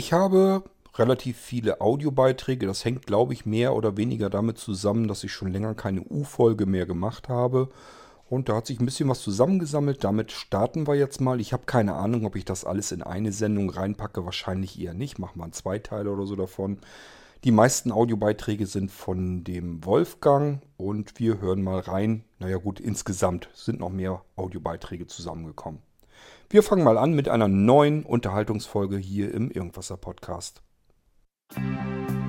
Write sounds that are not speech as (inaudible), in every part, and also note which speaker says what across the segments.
Speaker 1: Ich habe relativ viele Audiobeiträge. Das hängt, glaube ich, mehr oder weniger damit zusammen, dass ich schon länger keine U-Folge mehr gemacht habe. Und da hat sich ein bisschen was zusammengesammelt. Damit starten wir jetzt mal. Ich habe keine Ahnung, ob ich das alles in eine Sendung reinpacke. Wahrscheinlich eher nicht. Machen wir einen Zweiteil oder so davon. Die meisten Audiobeiträge sind von dem Wolfgang und wir hören mal rein. Naja gut, insgesamt sind noch mehr Audiobeiträge zusammengekommen. Wir fangen mal an mit einer neuen Unterhaltungsfolge hier im Irgendwasser Podcast.
Speaker 2: Irgendwasser.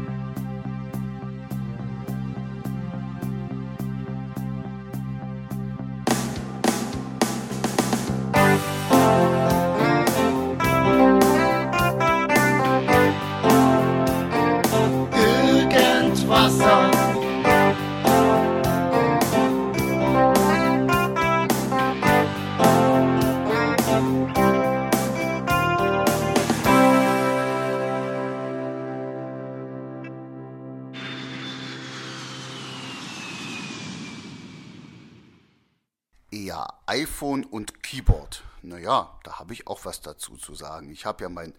Speaker 3: iPhone und Keyboard. Naja, da habe ich auch was dazu zu sagen. Ich habe ja mein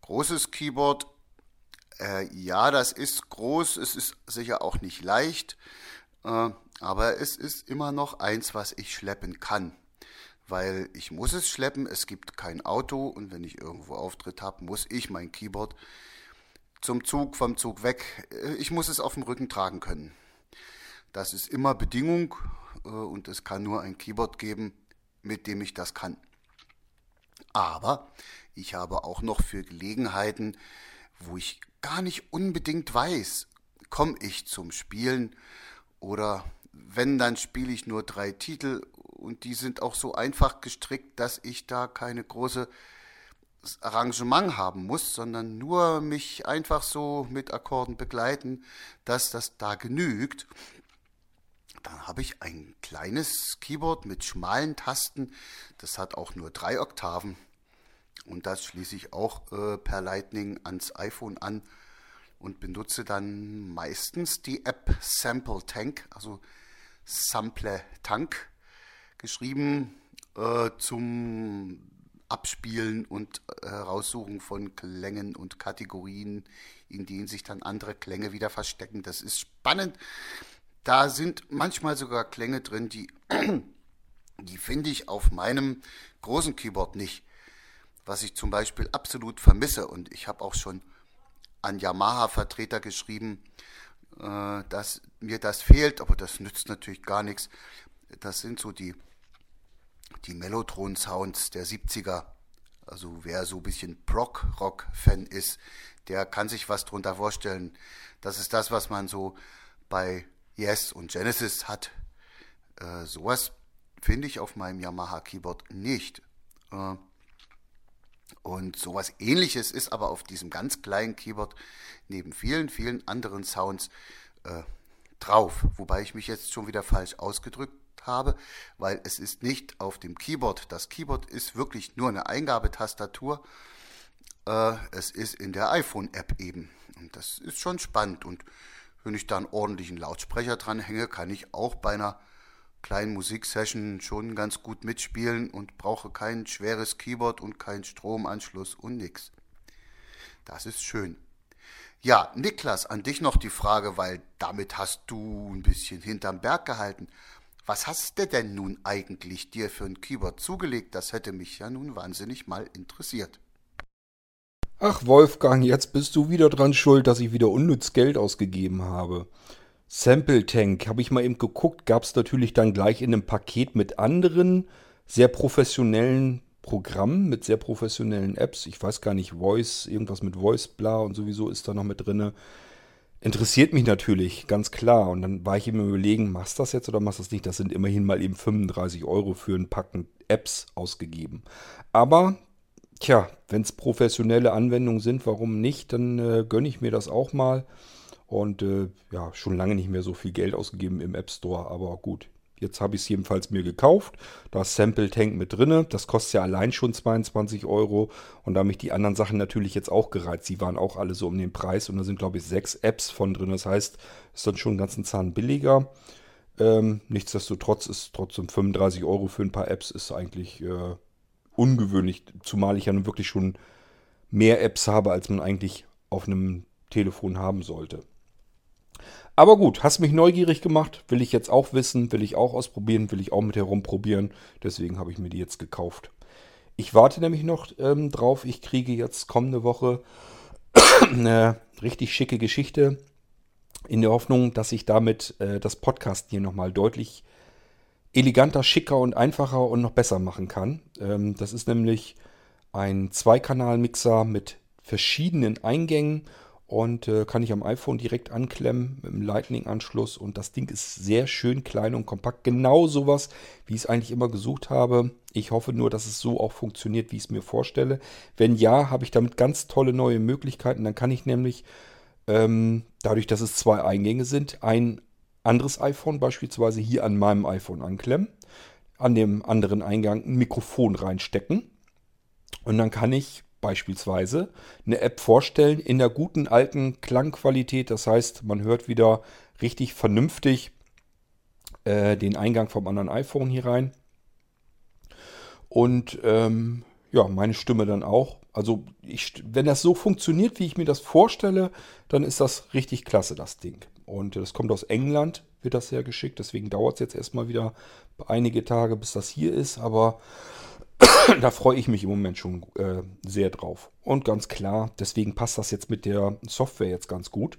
Speaker 3: großes Keyboard. Äh, ja, das ist groß, es ist sicher auch nicht leicht, äh, aber es ist immer noch eins, was ich schleppen kann. Weil ich muss es schleppen, es gibt kein Auto und wenn ich irgendwo Auftritt habe, muss ich mein Keyboard zum Zug, vom Zug weg. Äh, Ich muss es auf dem Rücken tragen können. Das ist immer Bedingung und es kann nur ein Keyboard geben, mit dem ich das kann. Aber ich habe auch noch für Gelegenheiten, wo ich gar nicht unbedingt weiß, komme ich zum Spielen oder wenn, dann spiele ich nur drei Titel und die sind auch so einfach gestrickt, dass ich da keine große Arrangement haben muss, sondern nur mich einfach so mit Akkorden begleiten, dass das da genügt. Dann habe ich ein kleines Keyboard mit schmalen Tasten. Das hat auch nur drei Oktaven. Und das schließe ich auch äh, per Lightning ans iPhone an und benutze dann meistens die App Sample Tank, also Sample Tank, geschrieben äh, zum Abspielen und äh, Heraussuchen von Klängen und Kategorien, in denen sich dann andere Klänge wieder verstecken. Das ist spannend. Da sind manchmal sogar Klänge drin, die, (clears throat) die finde ich auf meinem großen Keyboard nicht. Was ich zum Beispiel absolut vermisse. Und ich habe auch schon an Yamaha-Vertreter geschrieben, äh, dass mir das fehlt, aber das nützt natürlich gar nichts. Das sind so die, die Mellotron-Sounds der 70er. Also wer so ein bisschen Prog-Rock-Fan ist, der kann sich was drunter vorstellen. Das ist das, was man so bei Yes und Genesis hat. Äh, sowas finde ich auf meinem Yamaha Keyboard nicht. Äh, und sowas ähnliches ist aber auf diesem ganz kleinen Keyboard neben vielen, vielen anderen Sounds äh, drauf. Wobei ich mich jetzt schon wieder falsch ausgedrückt habe, weil es ist nicht auf dem Keyboard. Das Keyboard ist wirklich nur eine Eingabetastatur. Äh, es ist in der iPhone-App eben. Und das ist schon spannend. Und wenn ich da einen ordentlichen Lautsprecher dran hänge, kann ich auch bei einer kleinen Musiksession schon ganz gut mitspielen und brauche kein schweres Keyboard und keinen Stromanschluss und nix. Das ist schön. Ja, Niklas, an dich noch die Frage, weil damit hast du ein bisschen hinterm Berg gehalten. Was hast du denn nun eigentlich dir für ein Keyboard zugelegt? Das hätte mich ja nun wahnsinnig mal interessiert.
Speaker 1: Ach Wolfgang, jetzt bist du wieder dran schuld, dass ich wieder unnütz Geld ausgegeben habe. Sample Tank, habe ich mal eben geguckt, gab es natürlich dann gleich in einem Paket mit anderen sehr professionellen Programmen, mit sehr professionellen Apps. Ich weiß gar nicht, Voice, irgendwas mit Voice, bla und sowieso ist da noch mit drinne. Interessiert mich natürlich, ganz klar. Und dann war ich immer überlegen, machst du das jetzt oder machst du das nicht? Das sind immerhin mal eben 35 Euro für ein Packen Apps ausgegeben. Aber, tja, wenn es professionelle Anwendungen sind, warum nicht? Dann äh, gönne ich mir das auch mal. Und äh, ja, schon lange nicht mehr so viel Geld ausgegeben im App Store. Aber gut, jetzt habe ich es jedenfalls mir gekauft. Da ist Sample Tank mit drinne. Das kostet ja allein schon 22 Euro. Und da haben mich die anderen Sachen natürlich jetzt auch gereizt. Die waren auch alle so um den Preis. Und da sind, glaube ich, sechs Apps von drin. Das heißt, ist dann schon einen ganzen Zahn billiger. Ähm, nichtsdestotrotz ist trotzdem 35 Euro für ein paar Apps ist eigentlich äh, ungewöhnlich. Zumal ich ja nun wirklich schon mehr Apps habe, als man eigentlich auf einem Telefon haben sollte. Aber gut, hast mich neugierig gemacht, will ich jetzt auch wissen, will ich auch ausprobieren, will ich auch mit herumprobieren. Deswegen habe ich mir die jetzt gekauft. Ich warte nämlich noch ähm, drauf. Ich kriege jetzt kommende Woche (coughs) eine richtig schicke Geschichte in der Hoffnung, dass ich damit äh, das Podcast hier nochmal deutlich eleganter, schicker und einfacher und noch besser machen kann. Ähm, das ist nämlich ein Zweikanal-Mixer mit verschiedenen Eingängen und äh, kann ich am iPhone direkt anklemmen mit dem Lightning-Anschluss und das Ding ist sehr schön klein und kompakt. Genau sowas, wie ich es eigentlich immer gesucht habe. Ich hoffe nur, dass es so auch funktioniert, wie ich es mir vorstelle. Wenn ja, habe ich damit ganz tolle neue Möglichkeiten. Dann kann ich nämlich, ähm, dadurch, dass es zwei Eingänge sind, ein anderes iPhone beispielsweise hier an meinem iPhone anklemmen, an dem anderen Eingang ein Mikrofon reinstecken und dann kann ich beispielsweise eine App vorstellen in der guten alten Klangqualität. Das heißt, man hört wieder richtig vernünftig äh, den Eingang vom anderen iPhone hier rein. Und ähm, ja, meine Stimme dann auch. Also ich, wenn das so funktioniert, wie ich mir das vorstelle, dann ist das richtig klasse, das Ding. Und das kommt aus England, wird das sehr geschickt. Deswegen dauert es jetzt erstmal wieder einige Tage, bis das hier ist. Aber (clears throat) da freue ich mich im Moment schon äh, sehr drauf. Und ganz klar, deswegen passt das jetzt mit der Software jetzt ganz gut.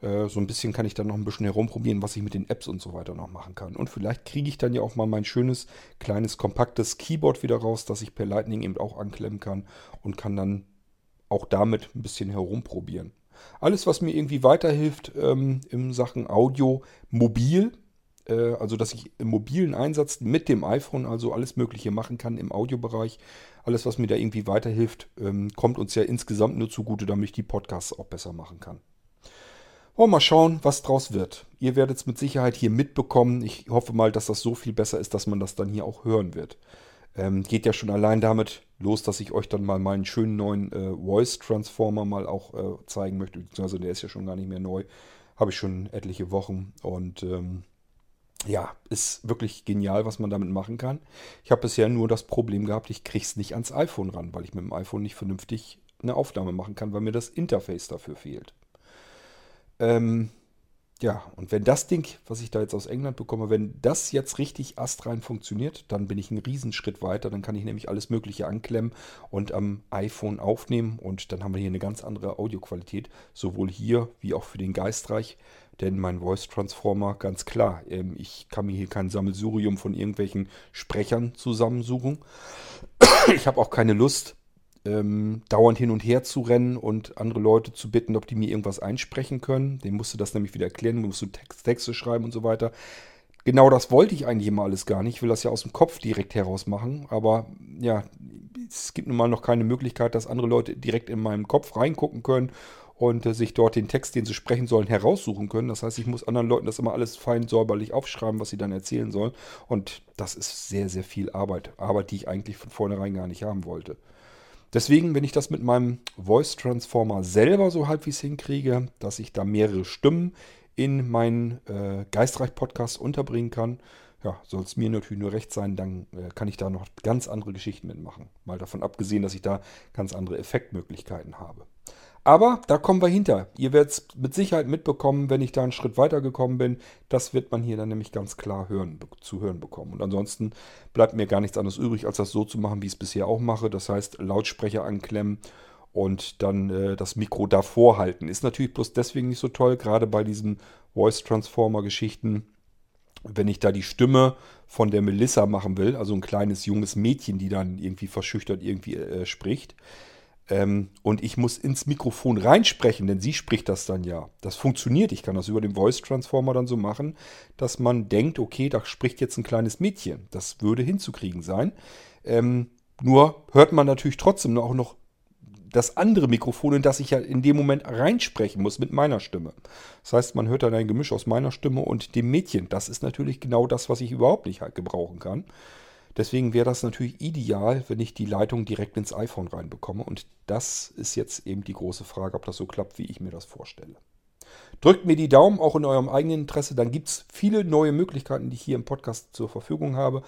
Speaker 1: Äh, so ein bisschen kann ich dann noch ein bisschen herumprobieren, was ich mit den Apps und so weiter noch machen kann. Und vielleicht kriege ich dann ja auch mal mein schönes, kleines, kompaktes Keyboard wieder raus, das ich per Lightning eben auch anklemmen kann und kann dann auch damit ein bisschen herumprobieren. Alles, was mir irgendwie weiterhilft ähm, in Sachen Audio, mobil, äh, also dass ich im mobilen Einsatz mit dem iPhone also alles Mögliche machen kann im Audiobereich. Alles, was mir da irgendwie weiterhilft, ähm, kommt uns ja insgesamt nur zugute, damit ich die Podcasts auch besser machen kann. Wollen wir mal schauen, was draus wird. Ihr werdet es mit Sicherheit hier mitbekommen. Ich hoffe mal, dass das so viel besser ist, dass man das dann hier auch hören wird. Ähm, geht ja schon allein damit los, dass ich euch dann mal meinen schönen neuen äh, Voice Transformer mal auch äh, zeigen möchte. Beziehungsweise der ist ja schon gar nicht mehr neu. Habe ich schon etliche Wochen. Und ähm, ja, ist wirklich genial, was man damit machen kann. Ich habe bisher nur das Problem gehabt, ich kriege es nicht ans iPhone ran, weil ich mit dem iPhone nicht vernünftig eine Aufnahme machen kann, weil mir das Interface dafür fehlt. Ähm, ja, und wenn das Ding, was ich da jetzt aus England bekomme, wenn das jetzt richtig astrein funktioniert, dann bin ich einen Riesenschritt weiter. Dann kann ich nämlich alles Mögliche anklemmen und am iPhone aufnehmen. Und dann haben wir hier eine ganz andere Audioqualität, sowohl hier wie auch für den Geistreich. Denn mein Voice Transformer, ganz klar, ähm, ich kann mir hier kein Sammelsurium von irgendwelchen Sprechern zusammensuchen. (coughs) Ich habe auch keine Lust, ähm, dauernd hin und her zu rennen und andere Leute zu bitten, ob die mir irgendwas einsprechen können. Dem musste das nämlich wieder erklären, musst du Text, Texte schreiben und so weiter. Genau das wollte ich eigentlich immer alles gar nicht. Ich will das ja aus dem Kopf direkt heraus machen. Aber ja, es gibt nun mal noch keine Möglichkeit, dass andere Leute direkt in meinem Kopf reingucken können und äh, sich dort den Text, den sie sprechen sollen, heraussuchen können. Das heißt, ich muss anderen Leuten das immer alles fein säuberlich aufschreiben, was sie dann erzählen sollen. Und das ist sehr, sehr viel Arbeit. Arbeit, die ich eigentlich von vornherein gar nicht haben wollte. Deswegen, wenn ich das mit meinem Voice Transformer selber so halbwegs hinkriege, dass ich da mehrere Stimmen in meinen äh, Geistreich-Podcast unterbringen kann, ja, soll es mir natürlich nur recht sein, dann äh, kann ich da noch ganz andere Geschichten mitmachen. Mal davon abgesehen, dass ich da ganz andere Effektmöglichkeiten habe. Aber da kommen wir hinter. Ihr werdet es mit Sicherheit mitbekommen, wenn ich da einen Schritt weiter gekommen bin. Das wird man hier dann nämlich ganz klar hören, zu hören bekommen. Und ansonsten bleibt mir gar nichts anderes übrig, als das so zu machen, wie ich es bisher auch mache. Das heißt, Lautsprecher anklemmen und dann äh, das Mikro davor halten. Ist natürlich bloß deswegen nicht so toll, gerade bei diesen Voice Transformer Geschichten. Wenn ich da die Stimme von der Melissa machen will, also ein kleines junges Mädchen, die dann irgendwie verschüchtert irgendwie äh, spricht, ähm, und ich muss ins Mikrofon reinsprechen, denn sie spricht das dann ja. Das funktioniert. Ich kann das über den Voice Transformer dann so machen, dass man denkt, okay, da spricht jetzt ein kleines Mädchen. Das würde hinzukriegen sein. Ähm, nur hört man natürlich trotzdem auch noch das andere Mikrofon, in das ich ja in dem Moment reinsprechen muss mit meiner Stimme. Das heißt, man hört dann ein Gemisch aus meiner Stimme und dem Mädchen. Das ist natürlich genau das, was ich überhaupt nicht halt gebrauchen kann. Deswegen wäre das natürlich ideal, wenn ich die Leitung direkt ins iPhone reinbekomme. Und das ist jetzt eben die große Frage, ob das so klappt, wie ich mir das vorstelle. Drückt mir die Daumen, auch in eurem eigenen Interesse. Dann gibt es viele neue Möglichkeiten, die ich hier im Podcast zur Verfügung habe.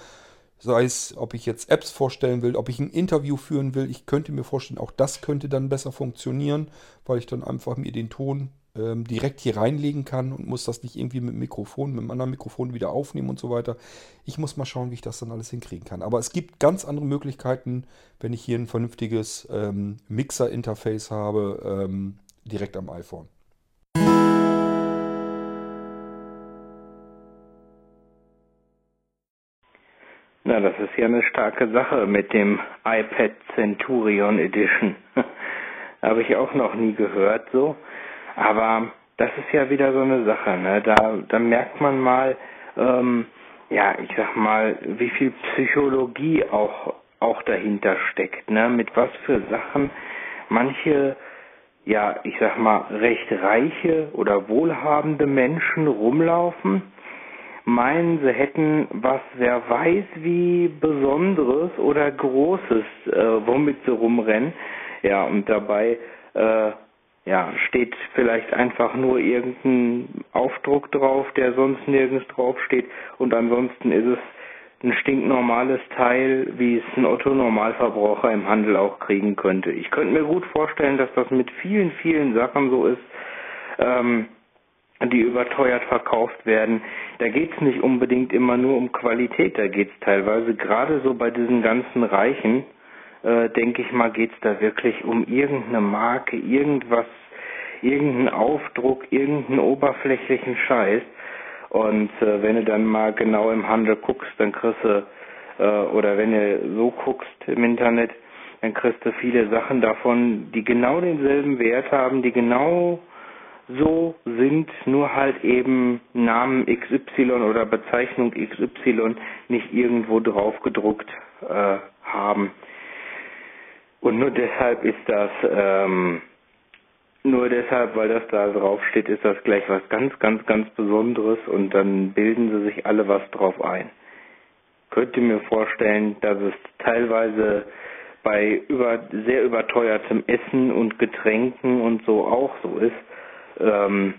Speaker 1: Sei es, ob ich jetzt Apps vorstellen will, ob ich ein Interview führen will. Ich könnte mir vorstellen, auch das könnte dann besser funktionieren, weil ich dann einfach mir den Ton ähm, direkt hier reinlegen kann und muss das nicht irgendwie mit dem Mikrofon, mit einem anderen Mikrofon wieder aufnehmen und so weiter. Ich muss mal schauen, wie ich das dann alles hinkriegen kann. Aber es gibt ganz andere Möglichkeiten, wenn ich hier ein vernünftiges ähm, Mixer-Interface habe, ähm, direkt am iPhone.
Speaker 2: Na, das ist ja eine starke Sache mit dem iPad Centurion Edition. (laughs) Habe ich auch noch nie gehört so. Aber das ist ja wieder so eine Sache, ne? Da, da merkt man mal, ähm, ja, ich sag mal, wie viel Psychologie auch, auch dahinter steckt, ne? Mit was für Sachen manche, ja, ich sag mal, recht reiche oder wohlhabende Menschen rumlaufen, meinen, sie hätten was, wer weiß wie Besonderes oder Großes, äh, womit sie rumrennen. Ja, und dabei äh, ja, steht vielleicht einfach nur irgendein Aufdruck drauf, der sonst nirgends drauf steht und ansonsten ist es ein stinknormales Teil, wie es ein Otto-Normalverbraucher im Handel auch kriegen könnte. Ich könnte mir gut vorstellen, dass das mit vielen, vielen Sachen so ist, ähm, die überteuert verkauft werden. Da geht es nicht unbedingt immer nur um Qualität, da geht es teilweise gerade so bei diesen ganzen Reichen, äh, denke ich mal, geht es da wirklich um irgendeine Marke, irgendwas, irgendeinen Aufdruck, irgendeinen oberflächlichen Scheiß. Und äh, wenn du dann mal genau im Handel guckst, dann kriegst du, äh, oder wenn du so guckst im Internet, dann kriegst du viele Sachen davon, die genau denselben Wert haben, die genau so sind, nur halt eben Namen XY oder Bezeichnung XY nicht irgendwo drauf gedruckt äh, haben. Und nur deshalb ist das, ähm, nur deshalb, weil das da drauf steht, ist das gleich was ganz, ganz, ganz Besonderes und dann bilden sie sich alle was drauf ein. Könnte mir vorstellen, dass es teilweise bei über, sehr überteuertem Essen und Getränken und so auch so ist, ähm,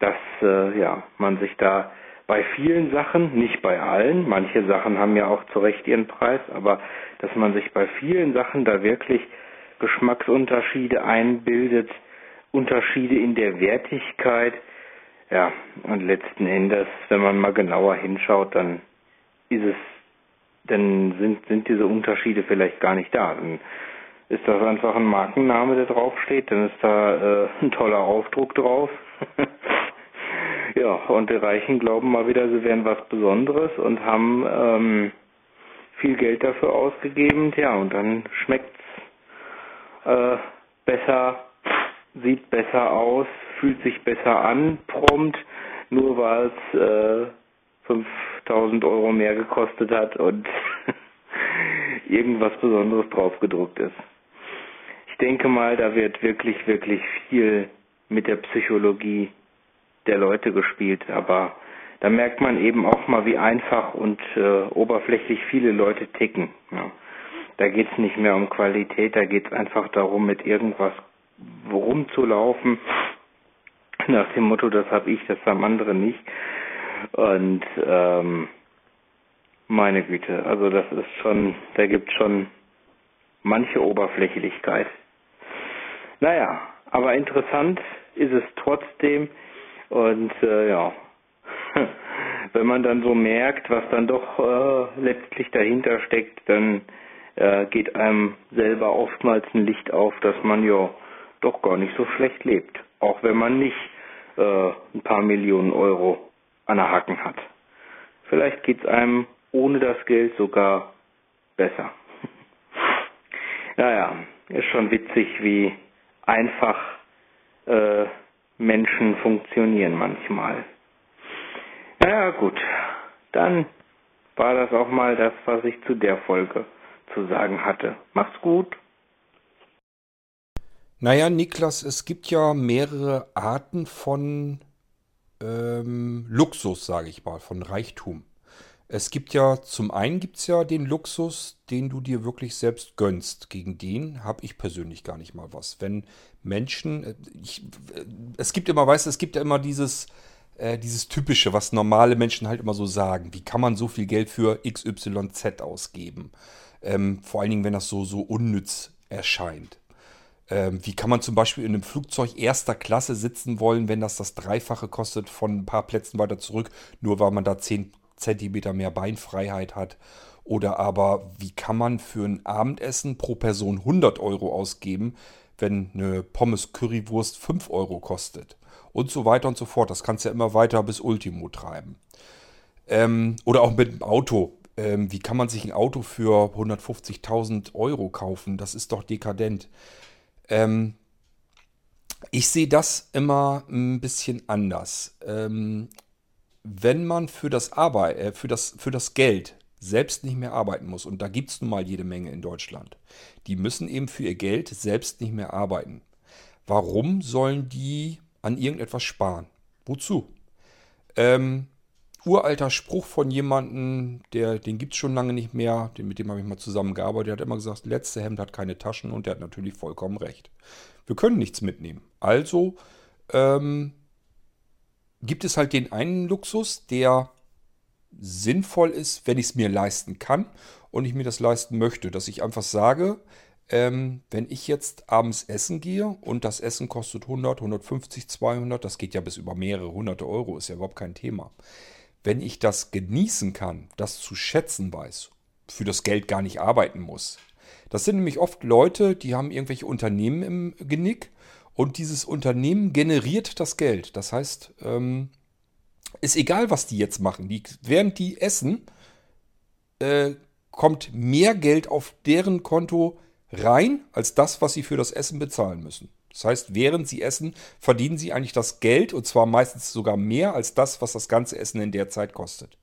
Speaker 2: dass äh, ja, man sich da bei vielen Sachen, nicht bei allen, manche Sachen haben ja auch zu Recht ihren Preis, aber dass man sich bei vielen Sachen da wirklich Geschmacksunterschiede einbildet, Unterschiede in der Wertigkeit, ja, und letzten Endes, wenn man mal genauer hinschaut, dann ist es, dann sind, sind diese Unterschiede vielleicht gar nicht da. Dann ist das einfach ein Markenname, der draufsteht, dann ist da äh, ein toller Aufdruck drauf. (laughs) Ja, und die Reichen glauben mal wieder, sie wären was Besonderes und haben ähm, viel Geld dafür ausgegeben. Ja, und dann schmeckt's äh, besser, sieht besser aus, fühlt sich besser an, prompt, nur weil es äh, 5000 Euro mehr gekostet hat und (laughs) irgendwas Besonderes draufgedruckt ist. Ich denke mal, da wird wirklich, wirklich viel mit der Psychologie der Leute gespielt, aber da merkt man eben auch mal, wie einfach und äh, oberflächlich viele Leute ticken. Ja. Da geht es nicht mehr um Qualität, da geht es einfach darum, mit irgendwas rumzulaufen. Nach dem Motto, das habe ich, das haben andere nicht. Und ähm, meine Güte, also das ist schon, da gibt schon manche Oberflächlichkeit. Naja, aber interessant ist es trotzdem, und äh, ja, (laughs) wenn man dann so merkt, was dann doch äh, letztlich dahinter steckt, dann äh, geht einem selber oftmals ein Licht auf, dass man ja doch gar nicht so schlecht lebt. Auch wenn man nicht äh, ein paar Millionen Euro an der Hacken hat. Vielleicht geht es einem ohne das Geld sogar besser. (laughs) naja, ist schon witzig, wie einfach äh, Menschen funktionieren manchmal. Ja gut, dann war das auch mal das, was ich zu der Folge zu sagen hatte. Macht's gut.
Speaker 1: Naja, Niklas, es gibt ja mehrere Arten von ähm, Luxus, sage ich mal, von Reichtum. Es gibt ja, zum einen gibt es ja den Luxus, den du dir wirklich selbst gönnst. Gegen den habe ich persönlich gar nicht mal was. Wenn Menschen, äh, ich, äh, es gibt immer, weißt du, es gibt ja immer dieses, äh, dieses Typische, was normale Menschen halt immer so sagen. Wie kann man so viel Geld für XYZ ausgeben? Ähm, vor allen Dingen, wenn das so, so unnütz erscheint. Ähm, wie kann man zum Beispiel in einem Flugzeug erster Klasse sitzen wollen, wenn das das Dreifache kostet von ein paar Plätzen weiter zurück, nur weil man da 10 Zentimeter mehr Beinfreiheit hat? Oder aber, wie kann man für ein Abendessen pro Person 100 Euro ausgeben, wenn eine Pommes Currywurst 5 Euro kostet? Und so weiter und so fort. Das kannst du ja immer weiter bis Ultimo treiben. Ähm, oder auch mit dem Auto. Ähm, wie kann man sich ein Auto für 150.000 Euro kaufen? Das ist doch dekadent. Ähm, ich sehe das immer ein bisschen anders. Wenn man für das Arbeit, äh, für das, für das Geld selbst nicht mehr arbeiten muss, und da gibt es nun mal jede Menge in Deutschland, die müssen eben für ihr Geld selbst nicht mehr arbeiten. Warum sollen die an irgendetwas sparen? Wozu? Ähm, uralter Spruch von jemandem, der, den gibt es schon lange nicht mehr, den, mit dem habe ich mal zusammengearbeitet, der hat immer gesagt, letzte Hemd hat keine Taschen und der hat natürlich vollkommen recht. Wir können nichts mitnehmen. Also ähm, gibt es halt den einen Luxus, der sinnvoll ist, wenn ich es mir leisten kann und ich mir das leisten möchte, dass ich einfach sage, ähm, wenn ich jetzt abends essen gehe und das Essen kostet 100, 150, 200, das geht ja bis über mehrere hunderte Euro, ist ja überhaupt kein Thema wenn ich das genießen kann, das zu schätzen weiß, für das Geld gar nicht arbeiten muss. Das sind nämlich oft Leute, die haben irgendwelche Unternehmen im Genick und dieses Unternehmen generiert das Geld. Das heißt, ähm, ist egal, was die jetzt machen. Die, während die essen, äh, kommt mehr Geld auf deren Konto rein, als das, was sie für das Essen bezahlen müssen. Das heißt, während sie essen, verdienen sie eigentlich das Geld und zwar meistens sogar mehr als das, was das ganze Essen in der Zeit kostet.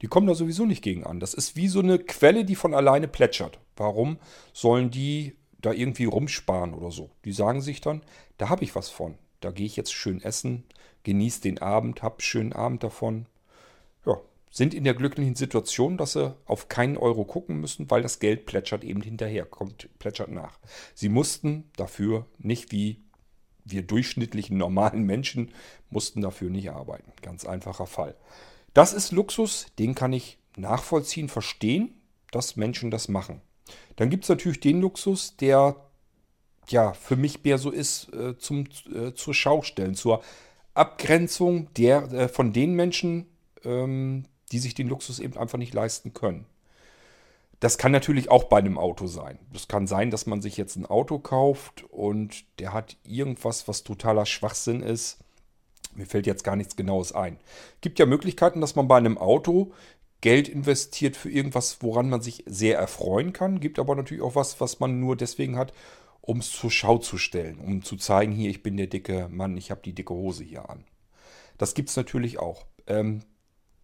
Speaker 1: Die kommen da sowieso nicht gegen an. Das ist wie so eine Quelle, die von alleine plätschert. Warum sollen die da irgendwie rumsparen oder so? Die sagen sich dann, da habe ich was von. Da gehe ich jetzt schön essen, genieße den Abend, habe schönen Abend davon. Ja, sind in der glücklichen Situation, dass sie auf keinen Euro gucken müssen, weil das Geld plätschert eben hinterher, kommt, plätschert nach. Sie mussten dafür nicht wie wir durchschnittlichen normalen Menschen, mussten dafür nicht arbeiten. Ganz einfacher Fall. Das ist Luxus, den kann ich nachvollziehen, verstehen, dass Menschen das machen. Dann gibt es natürlich den Luxus, der ja für mich mehr so ist, äh, zum, äh, zur Schaustellen, zur Abgrenzung der, äh, von den Menschen, ähm, die sich den Luxus eben einfach nicht leisten können. Das kann natürlich auch bei einem Auto sein. Das kann sein, dass man sich jetzt ein Auto kauft und der hat irgendwas, was totaler Schwachsinn ist. Mir fällt jetzt gar nichts Genaues ein. Gibt ja Möglichkeiten, dass man bei einem Auto Geld investiert für irgendwas, woran man sich sehr erfreuen kann. Gibt aber natürlich auch was, was man nur deswegen hat, um es zur Schau zu stellen, um zu zeigen, hier, ich bin der dicke Mann, ich habe die dicke Hose hier an. Das gibt es natürlich auch. Ähm,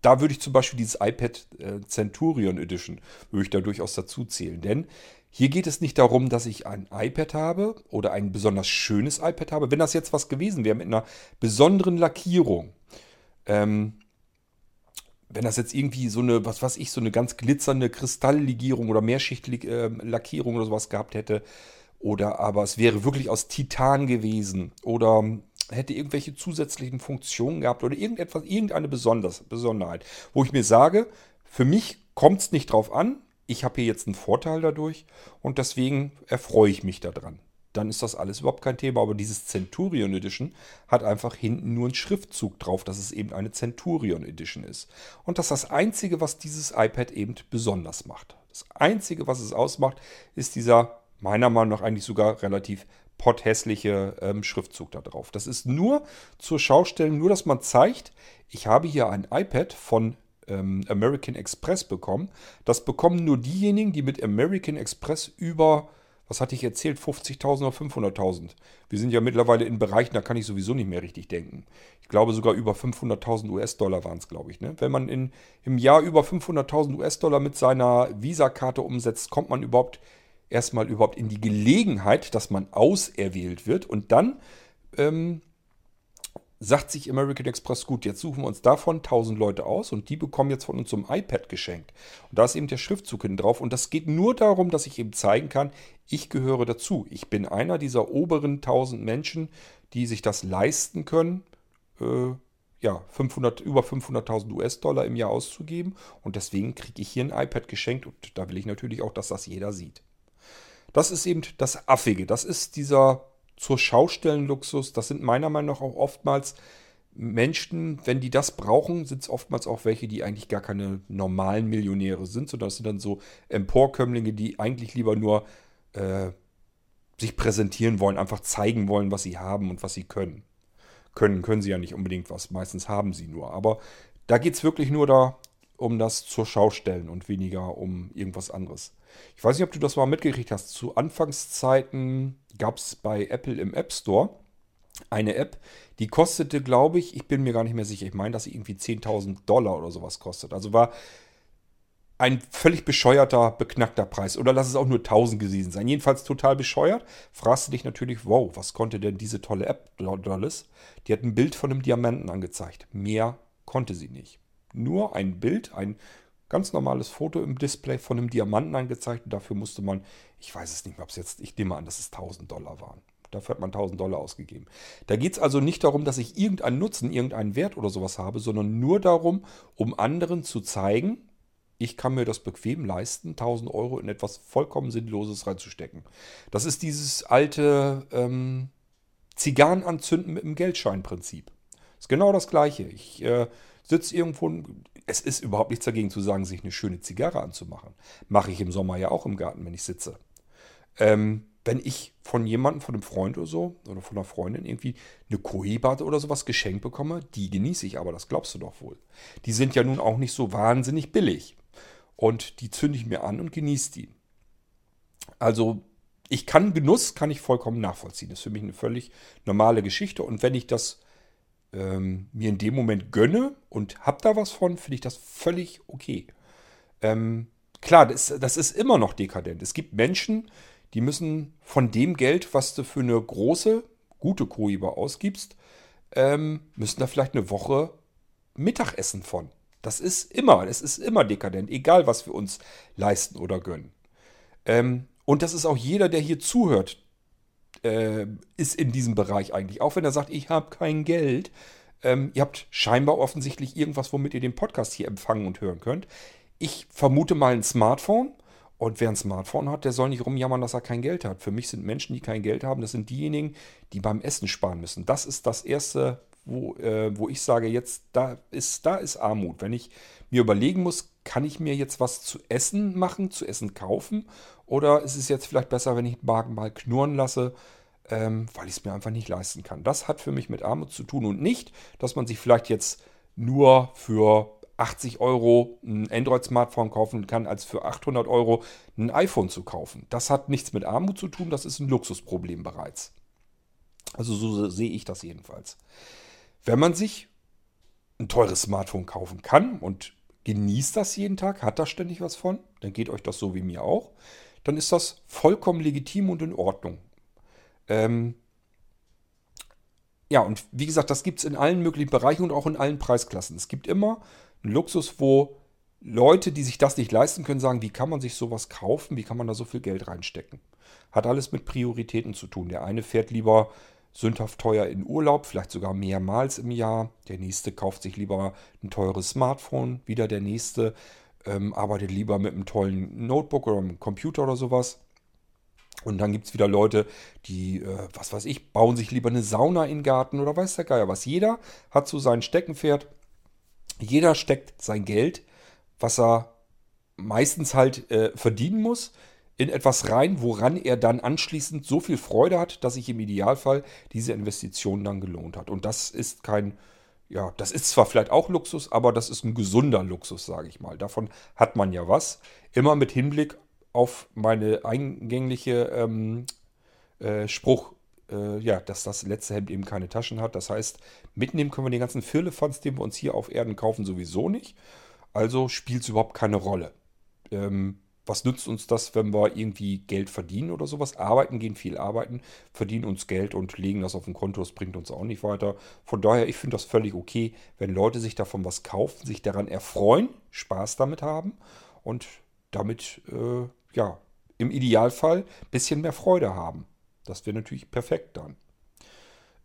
Speaker 1: da würde ich zum Beispiel dieses iPad äh, Centurion Edition, würde ich da durchaus dazu zählen. Denn hier geht es nicht darum, dass ich ein iPad habe oder ein besonders schönes iPad habe. Wenn das jetzt was gewesen wäre mit einer besonderen Lackierung, ähm, wenn das jetzt irgendwie so eine, was weiß ich, so eine ganz glitzernde Kristalllegierung oder Mehrschichtlackierung ähm, oder sowas gehabt hätte, oder aber es wäre wirklich aus Titan gewesen oder hätte irgendwelche zusätzlichen Funktionen gehabt oder irgendetwas, irgendeine Besonders Besonderheit, wo ich mir sage, für mich kommt es nicht drauf an, ich habe hier jetzt einen Vorteil dadurch und deswegen erfreue ich mich daran. Dann ist das alles überhaupt kein Thema. Aber dieses Centurion Edition hat einfach hinten nur einen Schriftzug drauf, dass es eben eine Centurion Edition ist. Und das ist das Einzige, was dieses iPad eben besonders macht. Das Einzige, was es ausmacht, ist dieser meiner Meinung nach eigentlich sogar relativ potthässliche ähm, Schriftzug da drauf. Das ist nur zur Schaustellung, nur dass man zeigt, ich habe hier ein iPad von ähm, American Express bekommen. Das bekommen nur diejenigen, die mit American Express über, was hatte ich erzählt, 50.000 oder 500.000. Wir sind ja mittlerweile in Bereichen, da kann ich sowieso nicht mehr richtig denken. Ich glaube sogar über 500.000 US-Dollar waren es, glaube ich. Ne? Wenn man in, im Jahr über 500.000 US-Dollar mit seiner Visa-Karte umsetzt, kommt man überhaupt erstmal überhaupt in die Gelegenheit, dass man auserwählt wird und dann ähm, sagt sich American Express, gut, jetzt suchen wir uns davon 1000 Leute aus und die bekommen jetzt von uns so ein iPad geschenkt. Und da ist eben der Schriftzug hinten drauf und das geht nur darum, dass ich eben zeigen kann, ich gehöre dazu. Ich bin einer dieser oberen 1000 Menschen, die sich das leisten können, äh, ja, 500, über 500.000 US-Dollar im Jahr auszugeben. Und deswegen kriege ich hier ein iPad geschenkt. Und da will ich natürlich auch, dass das jeder sieht. Das ist eben das Affige. Das ist dieser zur Schaustellenluxus. Das sind meiner Meinung nach auch oftmals Menschen, wenn die das brauchen, sind es oftmals auch welche, die eigentlich gar keine normalen Millionäre sind, sondern das sind dann so Emporkömmlinge, die eigentlich lieber nur äh, sich präsentieren wollen, einfach zeigen wollen, was sie haben und was sie können. Können, können sie ja nicht unbedingt was, meistens haben sie nur. Aber da geht es wirklich nur da um das zur Schau stellen und weniger um irgendwas anderes. Ich weiß nicht, ob du das mal mitgekriegt hast. Zu Anfangszeiten gab es bei Apple im App Store eine App, die kostete, glaube ich, ich bin mir gar nicht mehr sicher, ich meine, dass sie irgendwie 10.000 Dollar oder sowas kostet. Also war ein völlig bescheuerter, beknackter Preis. Oder lass es auch nur 1000 gewesen sein. Jedenfalls total bescheuert. Fragst du dich natürlich, wow, was konnte denn diese tolle App alles? Die hat ein Bild von einem Diamanten angezeigt. Mehr konnte sie nicht. Nur ein Bild, ein ganz normales Foto im Display von einem Diamanten angezeigt. Und dafür musste man, ich weiß es nicht mehr, ob es jetzt, ich nehme an, dass es 1000 Dollar waren. Dafür hat man 1000 Dollar ausgegeben. Da geht es also nicht darum, dass ich irgendeinen Nutzen, irgendeinen Wert oder sowas habe, sondern nur darum, um anderen zu zeigen, ich kann mir das bequem leisten, 1000 Euro in etwas vollkommen Sinnloses reinzustecken. Das ist dieses alte ähm, Zigarren anzünden mit dem Geldscheinprinzip. Ist genau das gleiche. Ich äh, sitze irgendwo, es ist überhaupt nichts dagegen zu sagen, sich eine schöne Zigarre anzumachen. Mache ich im Sommer ja auch im Garten, wenn ich sitze. Ähm, wenn ich von jemandem, von einem Freund oder so, oder von einer Freundin irgendwie eine Kohibat oder sowas geschenkt bekomme, die genieße ich aber, das glaubst du doch wohl. Die sind ja nun auch nicht so wahnsinnig billig. Und die zünde ich mir an und genieße die. Also ich kann Genuss, kann ich vollkommen nachvollziehen. Das ist für mich eine völlig normale Geschichte. Und wenn ich das ähm, mir in dem Moment gönne und habe da was von, finde ich das völlig okay. Ähm, klar, das, das ist immer noch dekadent. Es gibt Menschen, die müssen von dem Geld, was du für eine große, gute Koiba ausgibst, ähm, müssen da vielleicht eine Woche Mittagessen von. Das ist immer, es ist immer dekadent, egal was wir uns leisten oder gönnen. Ähm, und das ist auch jeder, der hier zuhört, äh, ist in diesem Bereich eigentlich. Auch wenn er sagt, ich habe kein Geld. Ähm, ihr habt scheinbar offensichtlich irgendwas, womit ihr den Podcast hier empfangen und hören könnt. Ich vermute mal ein Smartphone und wer ein Smartphone hat, der soll nicht rumjammern, dass er kein Geld hat. Für mich sind Menschen, die kein Geld haben, das sind diejenigen, die beim Essen sparen müssen. Das ist das Erste, wo, äh, wo ich sage, jetzt, da ist, da ist Armut. Wenn ich mir überlegen muss, kann ich mir jetzt was zu essen machen, zu essen kaufen? Oder ist es jetzt vielleicht besser, wenn ich den Magen mal knurren lasse, ähm, weil ich es mir einfach nicht leisten kann? Das hat für mich mit Armut zu tun und nicht, dass man sich vielleicht jetzt nur für 80 Euro ein Android-Smartphone kaufen kann, als für 800 Euro ein iPhone zu kaufen. Das hat nichts mit Armut zu tun, das ist ein Luxusproblem bereits. Also so sehe ich das jedenfalls. Wenn man sich ein teures Smartphone kaufen kann und genießt das jeden Tag, hat da ständig was von, dann geht euch das so wie mir auch, dann ist das vollkommen legitim und in Ordnung. Ähm, ja, und wie gesagt, das gibt es in allen möglichen Bereichen und auch in allen Preisklassen. Es gibt immer ein Luxus, wo Leute, die sich das nicht leisten können, sagen, wie kann man sich sowas kaufen, wie kann man da so viel Geld reinstecken. Hat alles mit Prioritäten zu tun. Der eine fährt lieber sündhaft teuer in Urlaub, vielleicht sogar mehrmals im Jahr. Der nächste kauft sich lieber ein teures Smartphone. Wieder der nächste ähm, arbeitet lieber mit einem tollen Notebook oder einem Computer oder sowas. Und dann gibt es wieder Leute, die, äh, was weiß ich, bauen sich lieber eine Sauna in den Garten oder weiß der Geier was. Jeder hat so sein Steckenpferd jeder steckt sein Geld, was er meistens halt äh, verdienen muss, in etwas rein, woran er dann anschließend so viel Freude hat, dass sich im Idealfall diese Investition dann gelohnt hat. Und das ist kein, ja, das ist zwar vielleicht auch Luxus, aber das ist ein gesunder Luxus, sage ich mal. Davon hat man ja was. Immer mit Hinblick auf meine eingängliche ähm, äh, Spruch, äh, ja, dass das letzte Hemd eben keine Taschen hat. Das heißt, mitnehmen können wir den ganzen Firlefanz, den wir uns hier auf Erden kaufen, sowieso nicht. Also spielt es überhaupt keine Rolle. Ähm, was nützt uns das, wenn wir irgendwie Geld verdienen oder sowas? Arbeiten, gehen viel arbeiten, verdienen uns Geld und legen das auf ein Konto, das bringt uns auch nicht weiter. Von daher, ich finde das völlig okay, wenn Leute sich davon was kaufen, sich daran erfreuen, Spaß damit haben und damit, äh, ja, im Idealfall ein bisschen mehr Freude haben. Das wäre natürlich perfekt dann.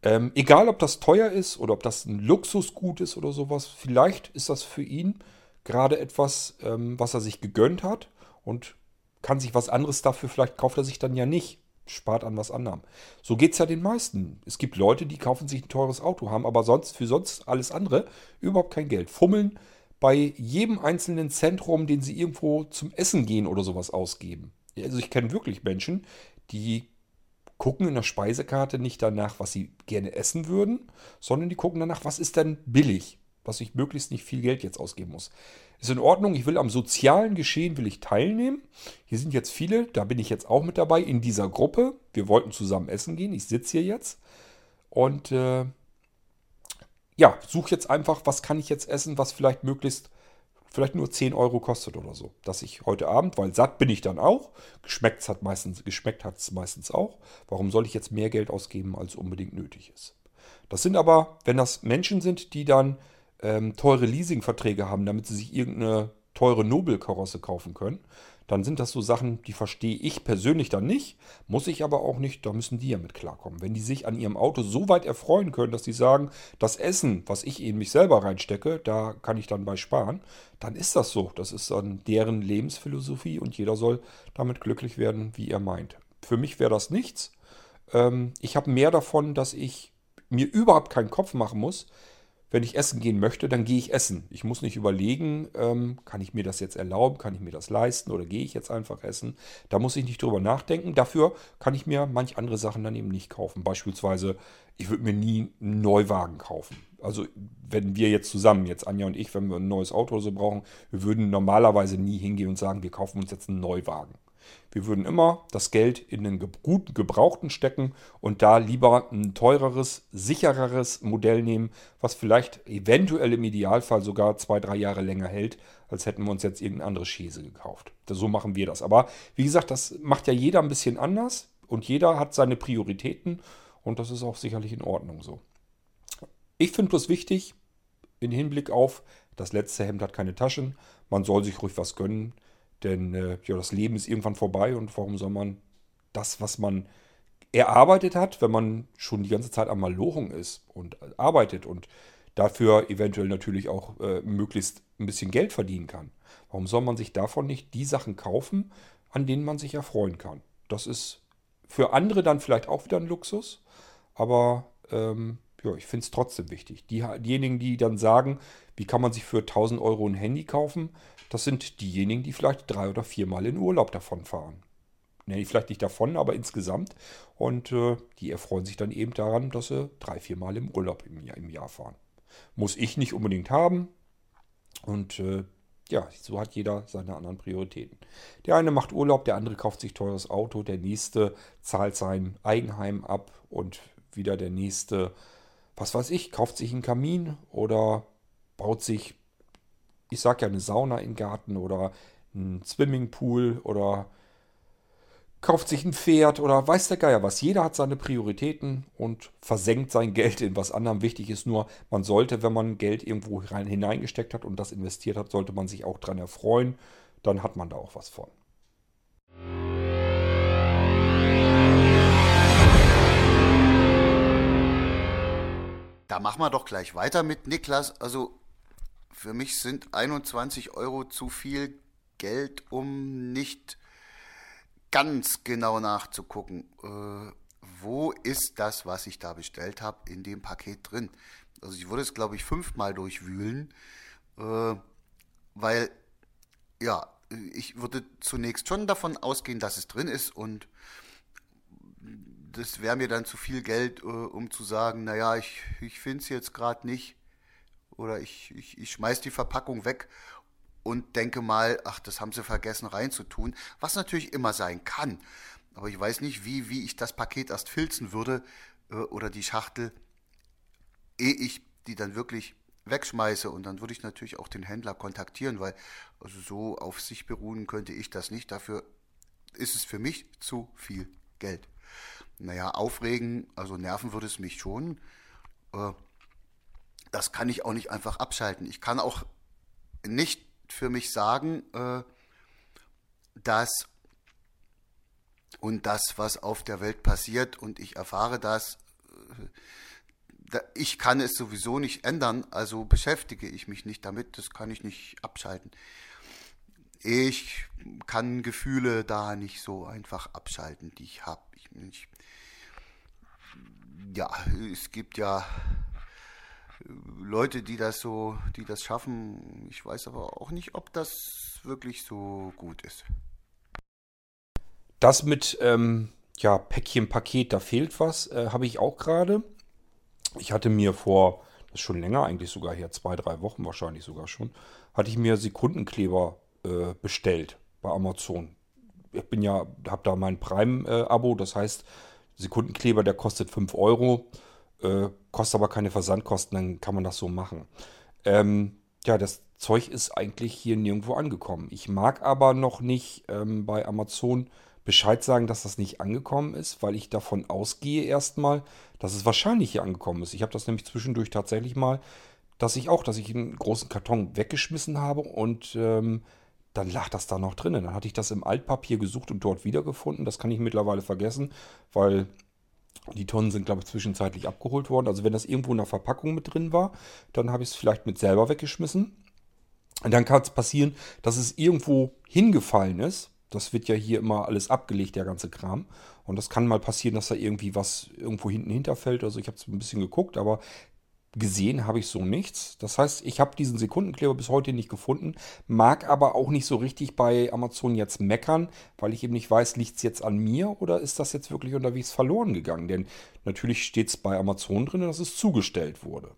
Speaker 1: Ähm, egal, ob das teuer ist oder ob das ein Luxusgut ist oder sowas, vielleicht ist das für ihn gerade etwas, ähm, was er sich gegönnt hat und kann sich was anderes dafür, vielleicht kauft er sich dann ja nicht, spart an was anderem. So geht es ja den meisten. Es gibt Leute, die kaufen sich ein teures Auto, haben aber sonst für sonst alles andere überhaupt kein Geld. Fummeln bei jedem einzelnen Zentrum, den sie irgendwo zum Essen gehen oder sowas ausgeben. Also ich kenne wirklich Menschen, die gucken in der Speisekarte nicht danach, was sie gerne essen würden, sondern die gucken danach, was ist denn billig, was ich möglichst nicht viel Geld jetzt ausgeben muss. Ist in Ordnung, ich will am sozialen Geschehen will ich teilnehmen. Hier sind jetzt viele, da bin ich jetzt auch mit dabei in dieser Gruppe. Wir wollten zusammen essen gehen, ich sitze hier jetzt und äh, ja, suche jetzt einfach, was kann ich jetzt essen, was vielleicht möglichst vielleicht nur 10 Euro kostet oder so. Dass ich heute Abend, weil satt bin ich dann auch, geschmeckt hat geschmeckt hat es meistens auch. Warum soll ich jetzt mehr Geld ausgeben, als unbedingt nötig ist? Das sind aber, wenn das Menschen sind, die dann ähm, teure Leasingverträge haben, damit sie sich irgendeine teure Nobelkarosse kaufen können, dann sind das so Sachen, die verstehe ich persönlich dann nicht, muss ich aber auch nicht, da müssen die ja mit klarkommen. Wenn die sich an ihrem Auto so weit erfreuen können, dass sie sagen, das Essen, was ich in mich selber reinstecke, da kann ich dann bei sparen, dann ist das so. Das ist dann deren Lebensphilosophie und jeder soll damit glücklich werden, wie er meint. Für mich wäre das nichts. Ähm, ich habe mehr davon, dass ich mir überhaupt keinen Kopf machen muss, wenn ich essen gehen möchte, dann gehe ich essen. Ich muss nicht überlegen, ähm, kann ich mir das jetzt erlauben, kann ich mir das leisten oder gehe ich jetzt einfach essen. Da muss ich nicht drüber nachdenken. Dafür kann ich mir manch andere Sachen dann eben nicht kaufen. Beispielsweise, ich würde mir nie einen Neuwagen kaufen. Also wenn wir jetzt zusammen, jetzt Anja und ich, wenn wir ein neues Auto oder so brauchen, wir würden normalerweise nie hingehen und sagen, wir kaufen uns jetzt einen Neuwagen. Wir würden immer das Geld in den guten Gebrauchten stecken und da lieber ein teureres, sichereres Modell nehmen, was vielleicht eventuell im Idealfall sogar zwei, drei Jahre länger hält, als hätten wir uns jetzt irgendeine andere Schäse gekauft. So machen wir das. Aber wie gesagt, das macht ja jeder ein bisschen anders und jeder hat seine Prioritäten und das ist auch sicherlich in Ordnung so. Ich finde bloß wichtig, im Hinblick auf, das letzte Hemd hat keine Taschen, man soll sich ruhig was gönnen. Denn äh, ja, das Leben ist irgendwann vorbei und warum soll man das, was man erarbeitet hat, wenn man schon die ganze Zeit am Malochen ist und arbeitet und dafür eventuell natürlich auch äh, möglichst ein bisschen Geld verdienen kann. Warum soll man sich davon nicht die Sachen kaufen, an denen man sich erfreuen kann? Das ist für andere dann vielleicht auch wieder ein Luxus, aber ähm, ja, ich finde es trotzdem wichtig. Die, diejenigen, die dann sagen, wie kann man sich für 1000 Euro ein Handy kaufen, das sind diejenigen, die vielleicht drei oder viermal in Urlaub davon fahren. Nee, vielleicht nicht davon, aber insgesamt. Und äh, die erfreuen sich dann eben daran, dass sie drei, viermal im Urlaub im Jahr, im Jahr fahren. Muss ich nicht unbedingt haben. Und äh, ja, so hat jeder seine anderen Prioritäten. Der eine macht Urlaub, der andere kauft sich teures Auto, der nächste zahlt sein Eigenheim ab und wieder der nächste, was weiß ich, kauft sich einen Kamin oder baut sich ich sag ja eine Sauna im Garten oder ein Swimmingpool oder kauft sich ein Pferd oder weiß der Geier was. Jeder hat seine Prioritäten und versenkt sein Geld in was anderem. Wichtig ist nur, man sollte, wenn man Geld irgendwo rein, hineingesteckt hat und das investiert hat, sollte man sich auch dran erfreuen. Dann hat man da auch was von.
Speaker 3: Da machen wir doch gleich weiter mit Niklas. Also für mich sind 21 Euro zu viel Geld, um nicht ganz genau nachzugucken, äh, wo ist das, was ich da bestellt habe, in dem Paket drin. Also ich würde es, glaube ich, fünfmal durchwühlen, äh, weil, ja, ich würde zunächst schon davon ausgehen, dass es drin ist und das wäre mir dann zu viel Geld, äh, um zu sagen, naja, ich, ich finde es jetzt gerade nicht oder ich, ich, ich schmeiß die Verpackung weg und denke mal, ach, das haben sie vergessen reinzutun, was natürlich immer sein kann. Aber ich weiß nicht, wie, wie ich das Paket erst filzen würde äh, oder die Schachtel, ehe ich die dann wirklich wegschmeiße. Und dann würde ich natürlich auch den Händler kontaktieren, weil also so auf sich beruhen könnte ich das nicht. Dafür ist es für mich zu viel Geld. Naja, aufregen, also nerven würde es mich schon. Äh, das kann ich auch nicht einfach abschalten. Ich kann auch nicht für mich sagen, äh, dass und das, was auf der Welt passiert und ich erfahre das, äh, ich kann es sowieso nicht ändern, also beschäftige ich mich nicht damit, das kann ich nicht abschalten. Ich kann Gefühle da nicht so einfach abschalten, die ich habe. Ich, ich, ja, es gibt ja Leute, die das so, die das schaffen. Ich weiß aber auch nicht, ob das wirklich so gut ist.
Speaker 1: Das mit ähm, ja, Päckchen, Paket, da fehlt was, äh, habe ich auch gerade. Ich hatte mir vor, das ist schon länger eigentlich sogar her, zwei, drei Wochen wahrscheinlich sogar schon, hatte ich mir Sekundenkleber äh, bestellt bei Amazon. Ich bin ja, habe da mein Prime-Abo, das heißt, Sekundenkleber, der kostet 5 Euro, äh, kostet aber keine Versandkosten, dann kann man das so machen. Ähm, ja, das Zeug ist eigentlich hier nirgendwo angekommen. Ich mag aber noch nicht ähm, bei Amazon Bescheid sagen, dass das nicht angekommen ist, weil ich davon ausgehe erstmal, dass es wahrscheinlich hier angekommen ist. Ich habe das nämlich zwischendurch tatsächlich mal, dass ich auch, dass ich einen großen Karton weggeschmissen habe und ähm, dann lag das da noch drinnen. Dann hatte ich das im Altpapier gesucht und dort wiedergefunden. Das kann ich mittlerweile vergessen, weil die Tonnen sind, glaube ich, zwischenzeitlich abgeholt worden. Also wenn das irgendwo in der Verpackung mit drin war, dann habe ich es vielleicht mit selber weggeschmissen. Und dann kann es passieren, dass es irgendwo hingefallen ist das wird ja hier immer alles abgelegt, der ganze Kram. Und das kann mal passieren, dass da irgendwie was irgendwo hinten hinterfällt. Also ich habe es ein bisschen geguckt, aber gesehen habe ich so nichts. Das heißt, ich habe diesen Sekundenkleber bis heute nicht gefunden, mag aber auch nicht so richtig bei Amazon jetzt meckern, weil ich eben nicht weiß, liegt es jetzt an mir oder ist das jetzt wirklich unterwegs verloren gegangen? Denn natürlich steht es bei Amazon drin, dass es zugestellt wurde.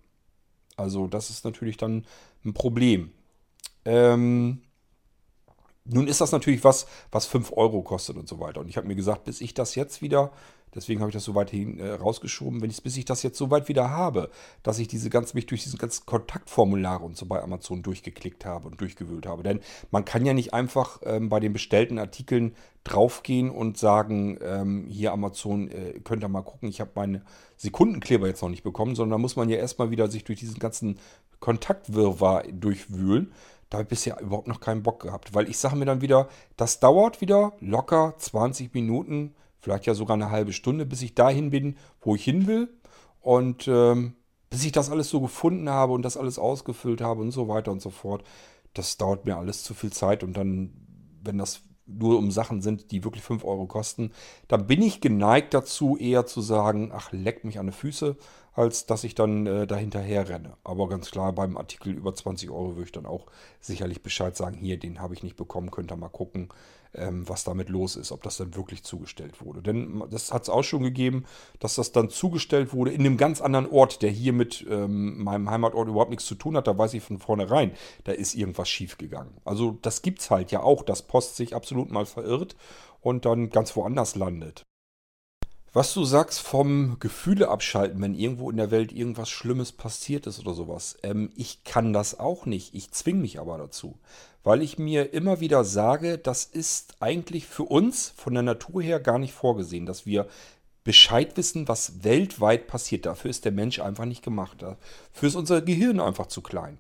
Speaker 1: Also das ist natürlich dann ein Problem. Ähm, nun ist das natürlich was, was 5 Euro kostet und so weiter. Und ich habe mir gesagt, bis ich das jetzt wieder, deswegen habe ich das so weit hin, äh, rausgeschoben, wenn bis ich das jetzt so weit wieder habe, dass ich diese ganze, mich durch diese ganzen Kontaktformulare und so bei Amazon durchgeklickt habe und durchgewühlt habe. Denn man kann ja nicht einfach ähm, bei den bestellten Artikeln draufgehen und sagen, ähm, hier Amazon, äh, könnt ihr mal gucken, ich habe meine Sekundenkleber jetzt noch nicht bekommen, sondern da muss man ja erstmal wieder sich durch diesen ganzen Kontaktwirrwarr durchwühlen. Da habe ich bisher überhaupt noch keinen Bock gehabt, weil ich sage mir dann wieder, das dauert wieder locker 20 Minuten, vielleicht ja sogar eine halbe Stunde, bis ich dahin bin, wo ich hin will. Und ähm, bis ich das alles so gefunden habe und das alles ausgefüllt habe und so weiter und so fort, das dauert mir alles zu viel Zeit. Und dann, wenn das nur um Sachen sind, die wirklich 5 Euro kosten, dann bin ich geneigt dazu, eher zu sagen, ach, leck mich an die Füße als dass ich dann äh, dahinterher renne. Aber ganz klar, beim Artikel über 20 Euro würde ich dann auch sicherlich Bescheid sagen, hier, den habe ich nicht bekommen, könnt ihr mal gucken, ähm, was damit los ist, ob das dann wirklich zugestellt wurde. Denn das hat es auch schon gegeben, dass das dann zugestellt wurde in einem ganz anderen Ort, der hier mit ähm, meinem Heimatort überhaupt nichts zu tun hat. Da weiß ich von vornherein, da ist irgendwas schiefgegangen. Also das gibt es halt ja auch, dass Post sich absolut mal verirrt und dann ganz woanders landet. Was du sagst vom Gefühle abschalten, wenn irgendwo in der Welt irgendwas Schlimmes passiert ist oder sowas. Ähm, ich kann das auch nicht. Ich zwinge mich aber dazu. Weil ich mir immer wieder sage, das ist eigentlich für uns von der Natur her gar nicht vorgesehen, dass wir Bescheid wissen, was weltweit passiert. Dafür ist der Mensch einfach nicht gemacht. Dafür ist unser Gehirn einfach zu klein.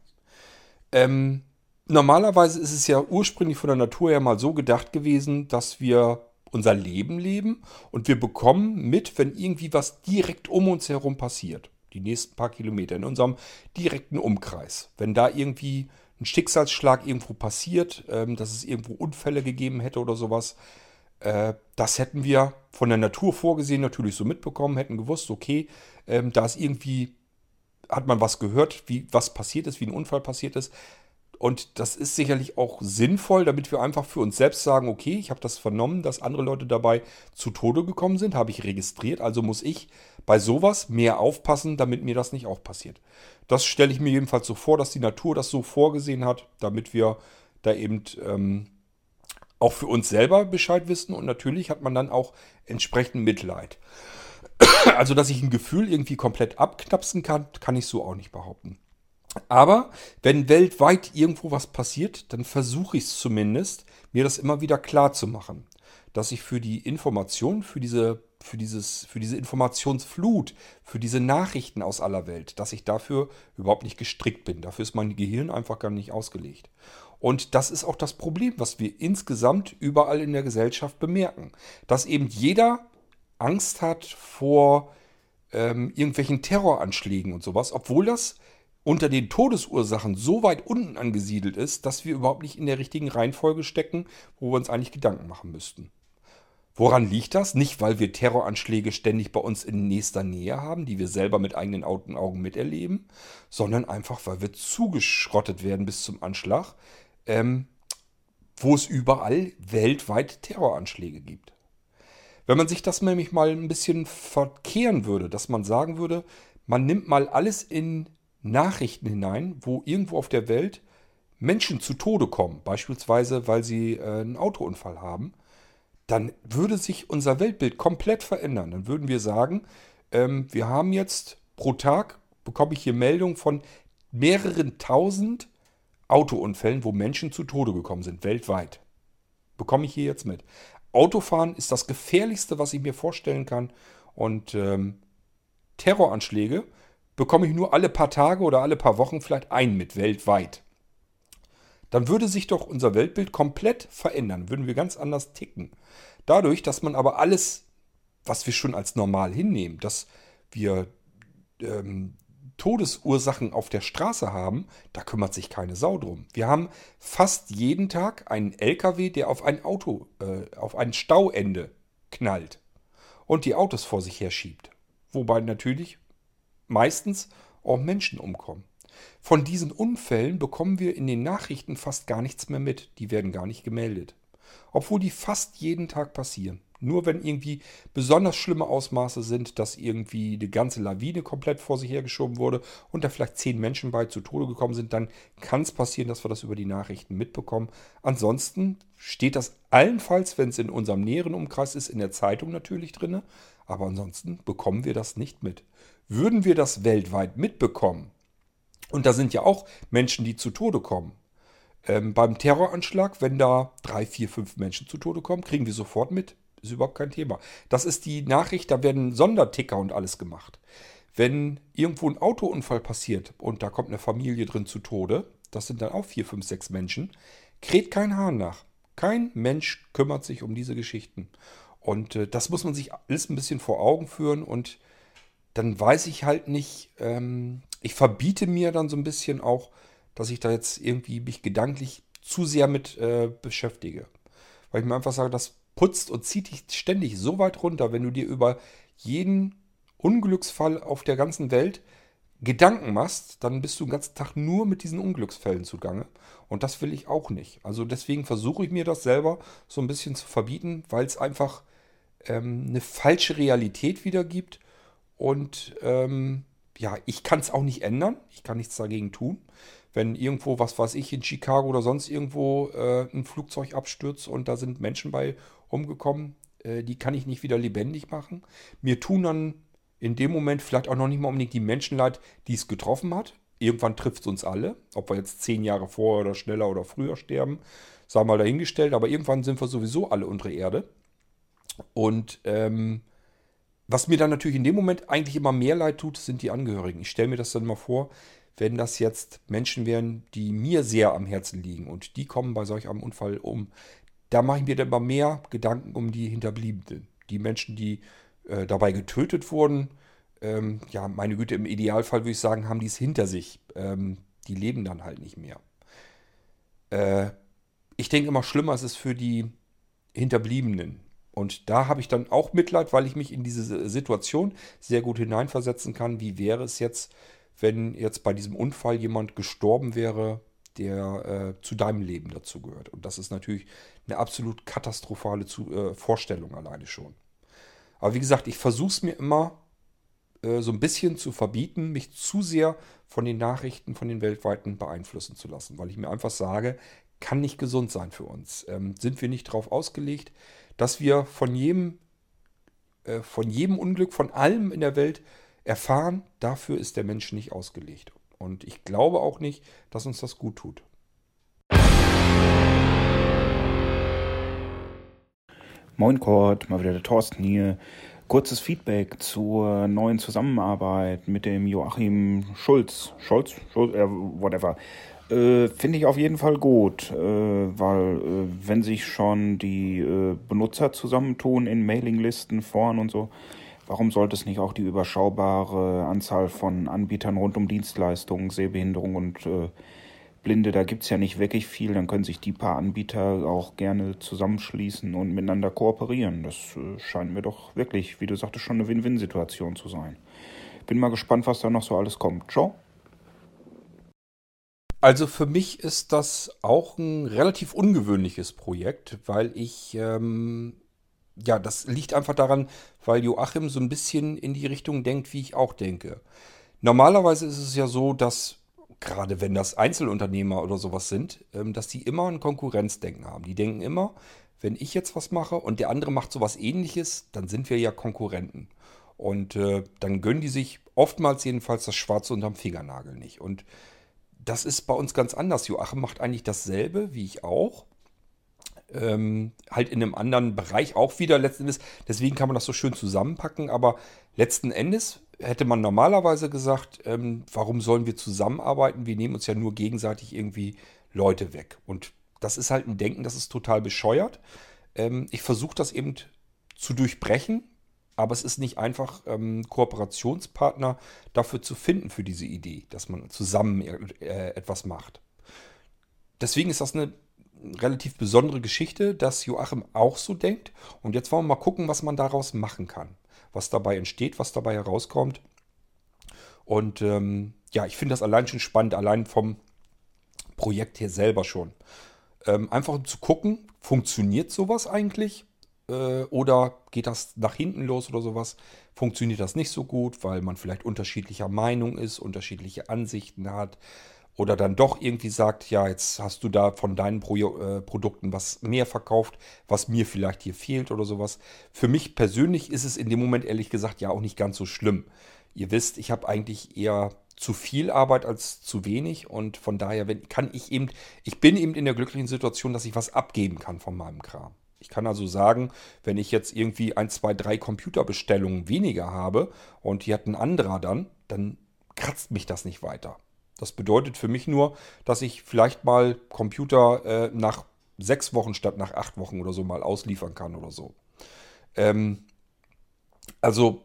Speaker 1: Ähm, normalerweise ist es ja ursprünglich von der Natur her mal so gedacht gewesen, dass wir unser Leben leben und wir bekommen mit, wenn irgendwie was direkt um uns herum passiert. Die nächsten paar Kilometer in unserem direkten Umkreis. Wenn da irgendwie ein Schicksalsschlag irgendwo passiert, ähm, dass es irgendwo Unfälle gegeben hätte oder sowas, äh, das hätten wir von der Natur vorgesehen natürlich so mitbekommen, hätten gewusst, okay, ähm, da ist irgendwie, hat man was gehört, wie was passiert ist, wie ein Unfall passiert ist. Und das ist sicherlich auch sinnvoll, damit wir einfach für uns selbst sagen, okay, ich habe das vernommen, dass andere Leute dabei zu Tode gekommen sind, habe ich registriert, also muss ich bei sowas mehr aufpassen, damit mir das nicht auch passiert. Das stelle ich mir jedenfalls so vor, dass die Natur das so vorgesehen hat, damit wir da eben ähm, auch für uns selber Bescheid wissen und natürlich hat man dann auch entsprechend Mitleid. (clears throat) Also, dass ich ein Gefühl irgendwie komplett abknapsen kann, kann ich so auch nicht behaupten. Aber wenn weltweit irgendwo was passiert, dann versuche ich es zumindest, mir das immer wieder klar zu machen. Dass ich für die Information, für diese, für dieses, für diese Informationsflut, für diese Nachrichten aus aller Welt, dass ich dafür überhaupt nicht gestrickt bin. Dafür ist mein Gehirn einfach gar nicht ausgelegt. Und das ist auch das Problem, was wir insgesamt überall in der Gesellschaft bemerken. Dass eben jeder Angst hat vor ähm, irgendwelchen Terroranschlägen und sowas, obwohl das unter den Todesursachen so weit unten angesiedelt ist, dass wir überhaupt nicht in der richtigen Reihenfolge stecken, wo wir uns eigentlich Gedanken machen müssten. Woran liegt das? Nicht, weil wir Terroranschläge ständig bei uns in nächster Nähe haben, die wir selber mit eigenen Augen miterleben, sondern einfach, weil wir zugeschrottet werden bis zum Anschlag, ähm, wo es überall weltweit Terroranschläge gibt. Wenn man sich das nämlich mal ein bisschen verkehren würde, dass man sagen würde, man nimmt mal alles in Nachrichten hinein, wo irgendwo auf der Welt Menschen zu Tode kommen, beispielsweise weil sie äh, einen Autounfall haben, dann würde sich unser Weltbild komplett verändern. Dann würden wir sagen, ähm, wir haben jetzt pro Tag, bekomme ich hier Meldungen von mehreren tausend Autounfällen, wo Menschen zu Tode gekommen sind, weltweit. Bekomme ich hier jetzt mit. Autofahren ist das gefährlichste, was ich mir vorstellen kann. Und ähm, Terroranschläge bekomme ich nur alle paar Tage oder alle paar Wochen vielleicht einen mit weltweit. Dann würde sich doch unser Weltbild komplett verändern, würden wir ganz anders ticken. Dadurch, dass man aber alles, was wir schon als normal hinnehmen, dass wir ähm, Todesursachen auf der Straße haben, da kümmert sich keine Sau drum. Wir haben fast jeden Tag einen LKW, der auf ein Auto, äh, auf ein Stauende knallt und die Autos vor sich her schiebt. Wobei natürlich meistens auch Menschen umkommen. Von diesen Unfällen bekommen wir in den Nachrichten fast gar nichts mehr mit. Die werden gar nicht gemeldet. Obwohl die fast jeden Tag passieren. Nur wenn irgendwie besonders schlimme Ausmaße sind, dass irgendwie die ganze Lawine komplett vor sich hergeschoben wurde und da vielleicht zehn Menschen bei zu Tode gekommen sind, dann kann es passieren, dass wir das über die Nachrichten mitbekommen. Ansonsten steht das allenfalls, wenn es in unserem näheren Umkreis ist, in der Zeitung natürlich drin. Aber ansonsten bekommen wir das nicht mit. Würden wir das weltweit mitbekommen, und da sind ja auch Menschen, die zu Tode kommen, ähm, beim Terroranschlag, wenn da drei, vier, fünf Menschen zu Tode kommen, kriegen wir sofort mit. Ist überhaupt kein Thema. Das ist die Nachricht, da werden Sonderticker und alles gemacht. Wenn irgendwo ein Autounfall passiert und da kommt eine Familie drin zu Tode, das sind dann auch vier, fünf, sechs Menschen, kräht kein Hahn nach. Kein Mensch kümmert sich um diese Geschichten. Und äh, das muss man sich alles ein bisschen vor Augen führen und dann weiß ich halt nicht, ähm, ich verbiete mir dann so ein bisschen auch, dass ich da jetzt irgendwie mich gedanklich zu sehr mit äh, beschäftige. Weil ich mir einfach sage, das putzt und zieht dich ständig so weit runter, wenn du dir über jeden Unglücksfall auf der ganzen Welt Gedanken machst, dann bist du den ganzen Tag nur mit diesen Unglücksfällen zugange. Und das will ich auch nicht. Also deswegen versuche ich mir das selber so ein bisschen zu verbieten, weil es einfach ähm, eine falsche Realität wiedergibt. Und ähm, ja, ich kann es auch nicht ändern. Ich kann nichts dagegen tun wenn irgendwo, was weiß ich, in Chicago oder sonst irgendwo äh, ein Flugzeug abstürzt und da sind Menschen bei umgekommen, äh, die kann ich nicht wieder lebendig machen. Mir tun dann in dem Moment vielleicht auch noch nicht mal unbedingt die Menschen leid, die es getroffen hat. Irgendwann trifft es uns alle, ob wir jetzt zehn Jahre vorher oder schneller oder früher sterben, wir mal dahingestellt, aber irgendwann sind wir sowieso alle unter Erde. Und ähm, was mir dann natürlich in dem Moment eigentlich immer mehr leid tut, sind die Angehörigen. Ich stelle mir das dann mal vor, wenn das jetzt Menschen wären, die mir sehr am Herzen liegen und die kommen bei solch einem Unfall um, da mache ich mir dann mal mehr Gedanken um die Hinterbliebenen. Die Menschen, die äh, dabei getötet wurden, ähm, ja, meine Güte, im Idealfall würde ich sagen, haben die es hinter sich. Ähm, die leben dann halt nicht mehr. Äh, ich denke immer, schlimmer ist es für die Hinterbliebenen. Und da habe ich dann auch Mitleid, weil ich mich in diese Situation sehr gut hineinversetzen kann. Wie wäre es jetzt, wenn jetzt bei diesem Unfall jemand gestorben wäre, der äh, zu deinem Leben dazu gehört. Und das ist natürlich eine absolut katastrophale zu, äh, Vorstellung alleine schon. Aber wie gesagt, ich versuche es mir immer äh, so ein bisschen zu verbieten, mich zu sehr von den Nachrichten, von den weltweiten beeinflussen zu lassen, weil ich mir einfach sage, kann nicht gesund sein für uns. Ähm, sind wir nicht darauf ausgelegt, dass wir von jedem, äh, von jedem Unglück, von allem in der Welt erfahren, dafür ist der Mensch nicht ausgelegt. Und ich glaube auch nicht, dass uns das gut tut.
Speaker 4: Moin Kurt, mal wieder der Thorsten hier. Kurzes Feedback zur neuen Zusammenarbeit mit dem Joachim Schulz. Schulz? Schulz? Äh, whatever. Äh, Finde ich auf jeden Fall gut, äh, weil äh, wenn sich schon die äh, Benutzer zusammentun in Mailinglisten, Foren und so, warum sollte es nicht auch die überschaubare Anzahl von Anbietern rund um Dienstleistungen, Sehbehinderung und äh, Blinde, da gibt es ja nicht wirklich viel, dann können sich die paar Anbieter auch gerne zusammenschließen und miteinander kooperieren. Das scheint mir doch wirklich, wie du sagtest, schon eine Win-Win-Situation zu sein. Bin mal gespannt, was da noch so alles kommt. Ciao.
Speaker 1: Also für mich ist das auch ein relativ ungewöhnliches Projekt, weil ich, ähm, ja, das liegt einfach daran, weil Joachim so ein bisschen in die Richtung denkt, wie ich auch denke. Normalerweise ist es ja so, dass gerade wenn das Einzelunternehmer oder sowas sind, ähm, dass die immer ein Konkurrenzdenken haben. Die denken immer, wenn ich jetzt was mache und der andere macht sowas ähnliches, dann sind wir ja Konkurrenten. Und äh, dann gönnen die sich oftmals jedenfalls das Schwarze unterm Fingernagel nicht. Und das ist bei uns ganz anders. Joachim macht eigentlich dasselbe, wie ich auch. Ähm, halt in einem anderen Bereich auch wieder letzten Endes. Deswegen kann man das so schön zusammenpacken. Aber letzten Endes hätte man normalerweise gesagt, ähm, warum sollen wir zusammenarbeiten? Wir nehmen uns ja nur gegenseitig irgendwie Leute weg. Und das ist halt ein Denken, das ist total bescheuert. Ähm, ich versuche das eben zu durchbrechen, aber es ist nicht einfach, ähm, Kooperationspartner dafür zu finden für diese Idee, dass man zusammen äh, etwas macht. Deswegen ist das eine relativ besondere Geschichte, dass Joachim auch so denkt. Und jetzt wollen wir mal gucken, was man daraus machen kann. Was dabei entsteht, was dabei herauskommt. Und ähm, ja, ich finde das allein schon spannend, allein vom Projekt hier selber schon. Ähm, einfach zu gucken, funktioniert sowas eigentlich? Äh, oder geht das nach hinten los oder sowas? Funktioniert das nicht so gut, weil man vielleicht unterschiedlicher Meinung ist, unterschiedliche Ansichten hat oder dann doch irgendwie sagt, ja, jetzt hast du da von deinen Pro äh, Produkten was mehr verkauft, was mir vielleicht hier fehlt oder sowas. Für mich persönlich ist es in dem Moment ehrlich gesagt ja auch nicht ganz so schlimm. Ihr wisst, ich habe eigentlich eher zu viel Arbeit als zu wenig und von daher wenn, kann ich eben, ich bin eben in der glücklichen Situation, dass ich was abgeben kann von meinem Kram. Ich kann also sagen, wenn ich jetzt irgendwie ein, zwei, drei Computerbestellungen weniger habe und die hat ein anderer dann, dann kratzt mich das nicht weiter. Das bedeutet für mich nur, dass ich vielleicht mal Computer äh, nach sechs Wochen statt nach acht Wochen oder so mal ausliefern kann oder so. Ähm, also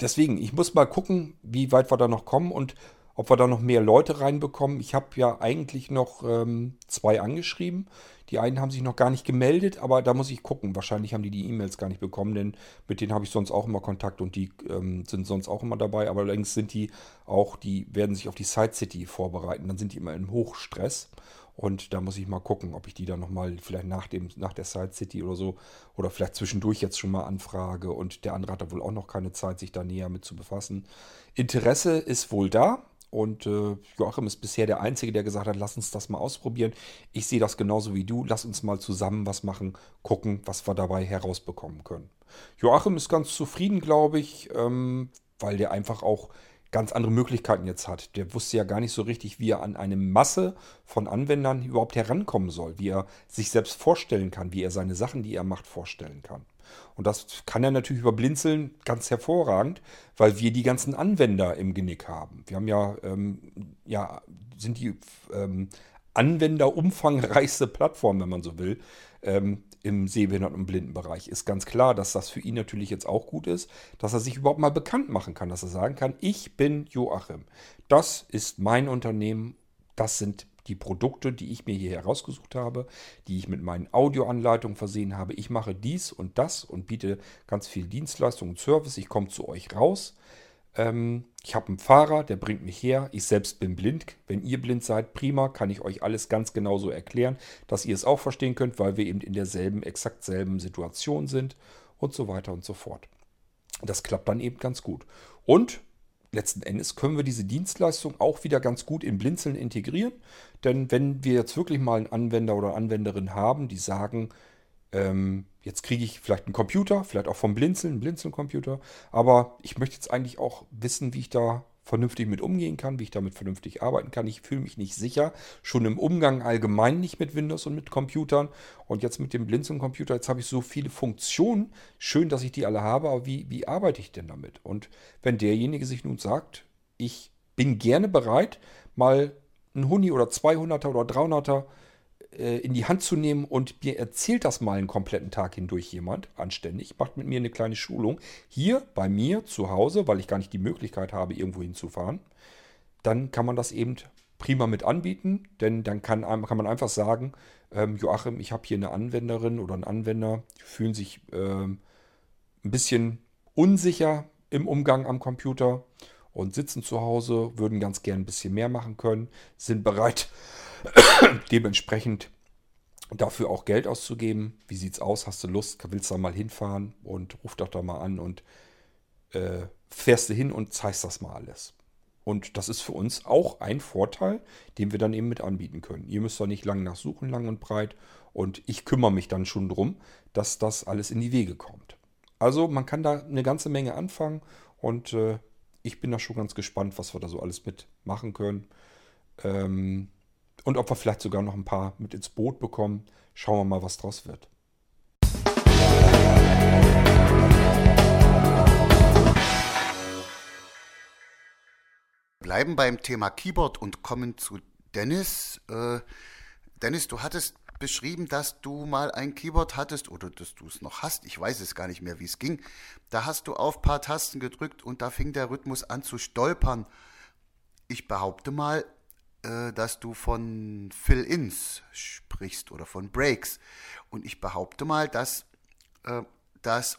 Speaker 1: deswegen, ich muss mal gucken, wie weit wir da noch kommen und ob wir da noch mehr Leute reinbekommen. Ich habe ja eigentlich noch ähm, zwei angeschrieben. Die einen haben sich noch gar nicht gemeldet, aber da muss ich gucken. Wahrscheinlich haben die die E-Mails gar nicht bekommen, denn mit denen habe ich sonst auch immer Kontakt und die ähm, sind sonst auch immer dabei. Aber allerdings sind die auch, die werden sich auf die Side City vorbereiten. Dann sind die immer im Hochstress. Und da muss ich mal gucken, ob ich die dann nochmal vielleicht nach, dem, nach der Side City oder so oder vielleicht zwischendurch jetzt schon mal anfrage. Und der andere hat da wohl auch noch keine Zeit, sich da näher mit zu befassen. Interesse ist wohl da. Und äh, Joachim ist bisher der Einzige, der gesagt hat, lass uns das mal ausprobieren. Ich sehe das genauso wie du. Lass uns mal zusammen was machen, gucken, was wir dabei herausbekommen können. Joachim ist ganz zufrieden, glaube ich, ähm, weil der einfach auch ganz andere Möglichkeiten jetzt hat. Der wusste ja gar nicht so richtig, wie er an eine Masse von Anwendern überhaupt herankommen soll, wie er sich selbst vorstellen kann, wie er seine Sachen, die er macht, vorstellen kann. Und das kann er natürlich über Blinzeln ganz hervorragend, weil wir die ganzen Anwender im Genick haben. Wir haben ja, ähm, ja sind die ähm, Anwender Plattform, wenn man so will, ähm, im Sehbehinderten- und Blindenbereich. Ist ganz klar, dass das für ihn natürlich jetzt auch gut ist, dass er sich überhaupt mal bekannt machen kann, dass er sagen kann, ich bin Joachim. Das ist mein Unternehmen, das sind die Produkte, die ich mir hier herausgesucht habe, die ich mit meinen Audioanleitungen versehen habe. Ich mache dies und das und biete ganz viel Dienstleistung und Service. Ich komme zu euch raus. Ähm, ich habe einen Fahrer, der bringt mich her. Ich selbst bin blind. Wenn ihr blind seid, prima, kann ich euch alles ganz genau so erklären, dass ihr es auch verstehen könnt, weil wir eben in derselben, exakt selben Situation sind und so weiter und so fort. Das klappt dann eben ganz gut. Und letzten Endes können wir diese Dienstleistung auch wieder ganz gut in Blinzeln integrieren. Denn wenn wir jetzt wirklich mal einen Anwender oder Anwenderin haben, die sagen, ähm, jetzt kriege ich vielleicht einen Computer, vielleicht auch vom Blinzeln, einen Blinzeln-Computer, aber ich möchte jetzt eigentlich auch wissen, wie ich da vernünftig mit umgehen kann, wie ich damit vernünftig arbeiten kann. Ich fühle mich nicht sicher, schon im Umgang allgemein nicht mit Windows und mit Computern. Und jetzt mit dem Blinzeln-Computer, jetzt habe ich so viele Funktionen. Schön, dass ich die alle habe, aber wie, wie arbeite ich denn damit? Und wenn derjenige sich nun sagt, ich bin gerne bereit, mal ein Huni oder 200er oder 300er äh, in die Hand zu nehmen und mir erzählt das mal einen kompletten Tag hindurch jemand, anständig, macht mit mir eine kleine Schulung, hier bei mir zu Hause, weil ich gar nicht die Möglichkeit habe, irgendwo hinzufahren, dann kann man das eben prima mit anbieten, denn dann kann, kann man einfach sagen, ähm, Joachim, ich habe hier eine Anwenderin oder einen Anwender, die fühlen sich ähm, ein bisschen unsicher im Umgang am Computer und sitzen zu Hause, würden ganz gern ein bisschen mehr machen können, sind bereit, (coughs) dementsprechend dafür auch Geld auszugeben. Wie sieht's aus? Hast du Lust? Willst du da mal hinfahren? Und ruf doch da mal an und äh, fährst du hin und zeigst das mal alles. Und das ist für uns auch ein Vorteil, den wir dann eben mit anbieten können. Ihr müsst da nicht lang nachsuchen, lang und breit. Und ich kümmere mich dann schon drum, dass das alles in die Wege kommt. Also man kann da eine ganze Menge anfangen und äh, ich bin da schon ganz gespannt, was wir da so alles mitmachen können. Ähm, und ob wir vielleicht sogar noch ein paar mit ins Boot bekommen. Schauen wir mal, was draus wird.
Speaker 3: Bleiben beim Thema Keyboard und kommen zu Dennis. Äh, Dennis, du hattest beschrieben, dass du mal ein Keyboard hattest oder dass du es noch hast. Ich weiß es gar nicht mehr, wie es ging. Da hast du auf ein paar Tasten gedrückt und da fing der Rhythmus an zu stolpern. Ich behaupte mal, dass du von Fill-Ins sprichst oder von Breaks. Und ich behaupte mal, dass äh, das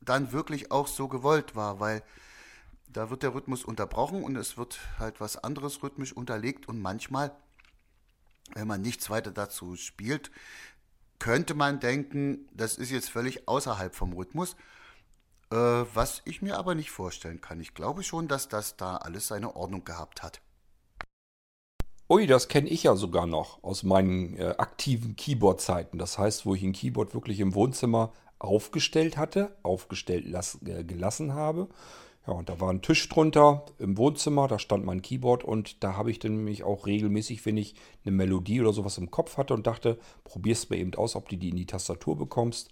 Speaker 3: dann wirklich auch so gewollt war, weil da wird der Rhythmus unterbrochen und es wird halt was anderes rhythmisch unterlegt und manchmal, wenn man nichts weiter dazu spielt, könnte man denken, das ist jetzt völlig außerhalb vom Rhythmus, äh, was ich mir aber nicht vorstellen kann. Ich glaube schon, dass das da alles seine Ordnung gehabt hat.
Speaker 1: Ui, das kenne ich ja sogar noch aus meinen äh, aktiven Keyboard-Zeiten. Das heißt, wo ich ein Keyboard wirklich im Wohnzimmer aufgestellt hatte, aufgestellt las, äh, gelassen habe. Ja, und da war ein Tisch drunter im Wohnzimmer, da stand mein Keyboard und da habe ich dann nämlich auch regelmäßig, wenn ich eine Melodie oder sowas im Kopf hatte und dachte, probier's mir eben aus, ob du die in die Tastatur bekommst,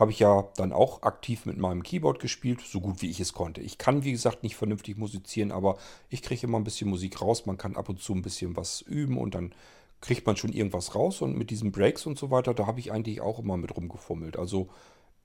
Speaker 1: habe ich ja dann auch aktiv mit meinem Keyboard gespielt, so gut wie ich es konnte. Ich kann, wie gesagt, nicht vernünftig musizieren, aber ich kriege immer ein bisschen Musik raus. Man kann ab und zu ein bisschen was üben und dann kriegt man schon irgendwas raus. Und mit diesen Breaks und so weiter, da habe ich eigentlich auch immer mit rumgefummelt. Also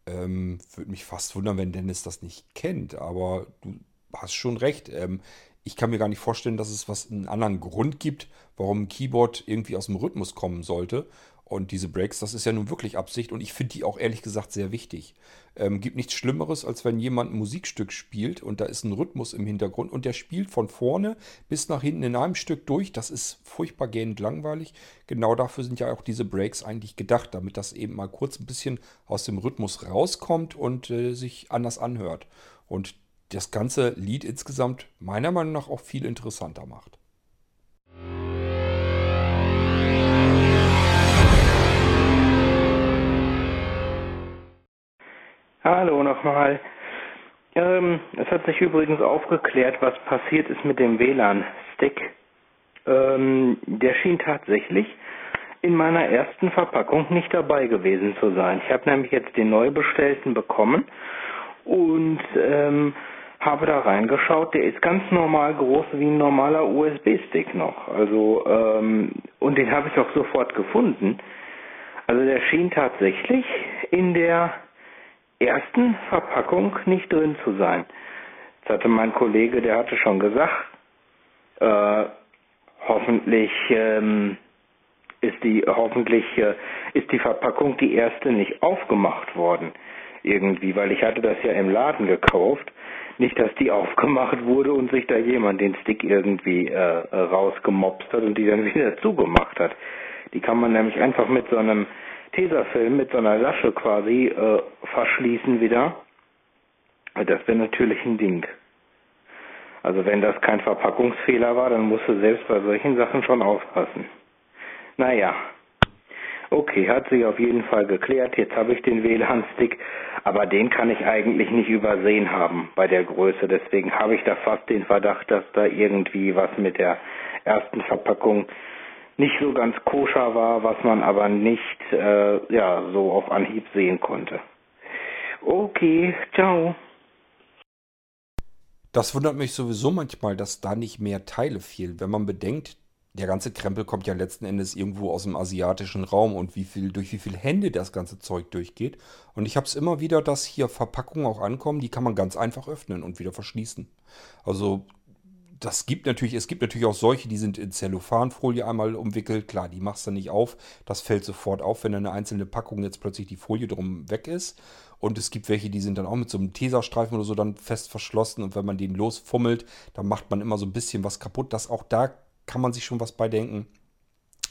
Speaker 1: ähm, würde mich fast wundern, wenn Dennis das nicht kennt, aber du hast schon recht. Ähm, ich kann mir gar nicht vorstellen, dass es was einen anderen Grund gibt, warum ein Keyboard irgendwie aus dem Rhythmus kommen sollte. Und diese Breaks, das ist ja nun wirklich Absicht und ich finde die auch ehrlich gesagt sehr wichtig. Ähm, gibt nichts Schlimmeres, als wenn jemand ein Musikstück spielt und da ist ein Rhythmus im Hintergrund und der spielt von vorne bis nach hinten in einem Stück durch. Das ist furchtbar gähnend langweilig. Genau dafür sind ja auch diese Breaks eigentlich gedacht, damit das eben mal kurz ein bisschen aus dem Rhythmus rauskommt und äh, sich anders anhört. Und das ganze Lied insgesamt meiner Meinung nach auch viel interessanter macht.
Speaker 2: Hallo nochmal. Ähm, es hat sich übrigens aufgeklärt, was passiert ist mit dem WLAN-Stick. Ähm, der schien tatsächlich in meiner ersten Verpackung nicht dabei gewesen zu sein. Ich habe nämlich jetzt den neu bestellten bekommen und ähm, habe da reingeschaut. Der ist ganz normal groß wie ein normaler USB-Stick noch. Also ähm, und den habe ich auch sofort gefunden. Also der schien tatsächlich in der ersten Verpackung nicht drin zu sein. Jetzt hatte mein Kollege, der hatte schon gesagt, äh, hoffentlich ähm, ist die hoffentlich äh, ist die Verpackung die erste nicht aufgemacht worden irgendwie, weil ich hatte das ja im Laden gekauft. Nicht, dass die (laughs) aufgemacht wurde und sich da jemand den Stick irgendwie äh, rausgemopst hat und die dann (laughs) wieder zugemacht hat. Die kann man nämlich einfach mit so einem Tesafilm mit so einer Lasche quasi äh, verschließen wieder. Das wäre natürlich ein Ding. Also wenn das kein Verpackungsfehler war, dann musst du selbst bei solchen Sachen schon aufpassen. Naja. Okay, hat sich auf jeden Fall geklärt. Jetzt habe ich den WLAN-Stick, aber den kann ich eigentlich nicht übersehen haben bei der Größe. Deswegen habe ich da fast den Verdacht, dass da irgendwie was mit der ersten Verpackung nicht so ganz koscher war, was man aber nicht äh, ja so auf Anhieb sehen konnte. Okay, ciao.
Speaker 1: Das wundert mich sowieso manchmal, dass da nicht mehr Teile fehlen. Wenn man bedenkt, der ganze Krempel kommt ja letzten Endes irgendwo aus dem asiatischen Raum und wie viel, durch wie viele Hände das ganze Zeug durchgeht. Und ich habe es immer wieder, dass hier Verpackungen auch ankommen, die kann man ganz einfach öffnen und wieder verschließen. Also das gibt natürlich, es gibt natürlich auch solche, die sind in Zellophanfolie einmal umwickelt. Klar, die machst du nicht auf. Das fällt sofort auf, wenn eine einzelne Packung jetzt plötzlich die Folie drum weg ist. Und es gibt welche, die sind dann auch mit so einem Tesastreifen oder so dann fest verschlossen. Und wenn man den losfummelt, dann macht man immer so ein bisschen was kaputt. Das auch da kann man sich schon was bei denken.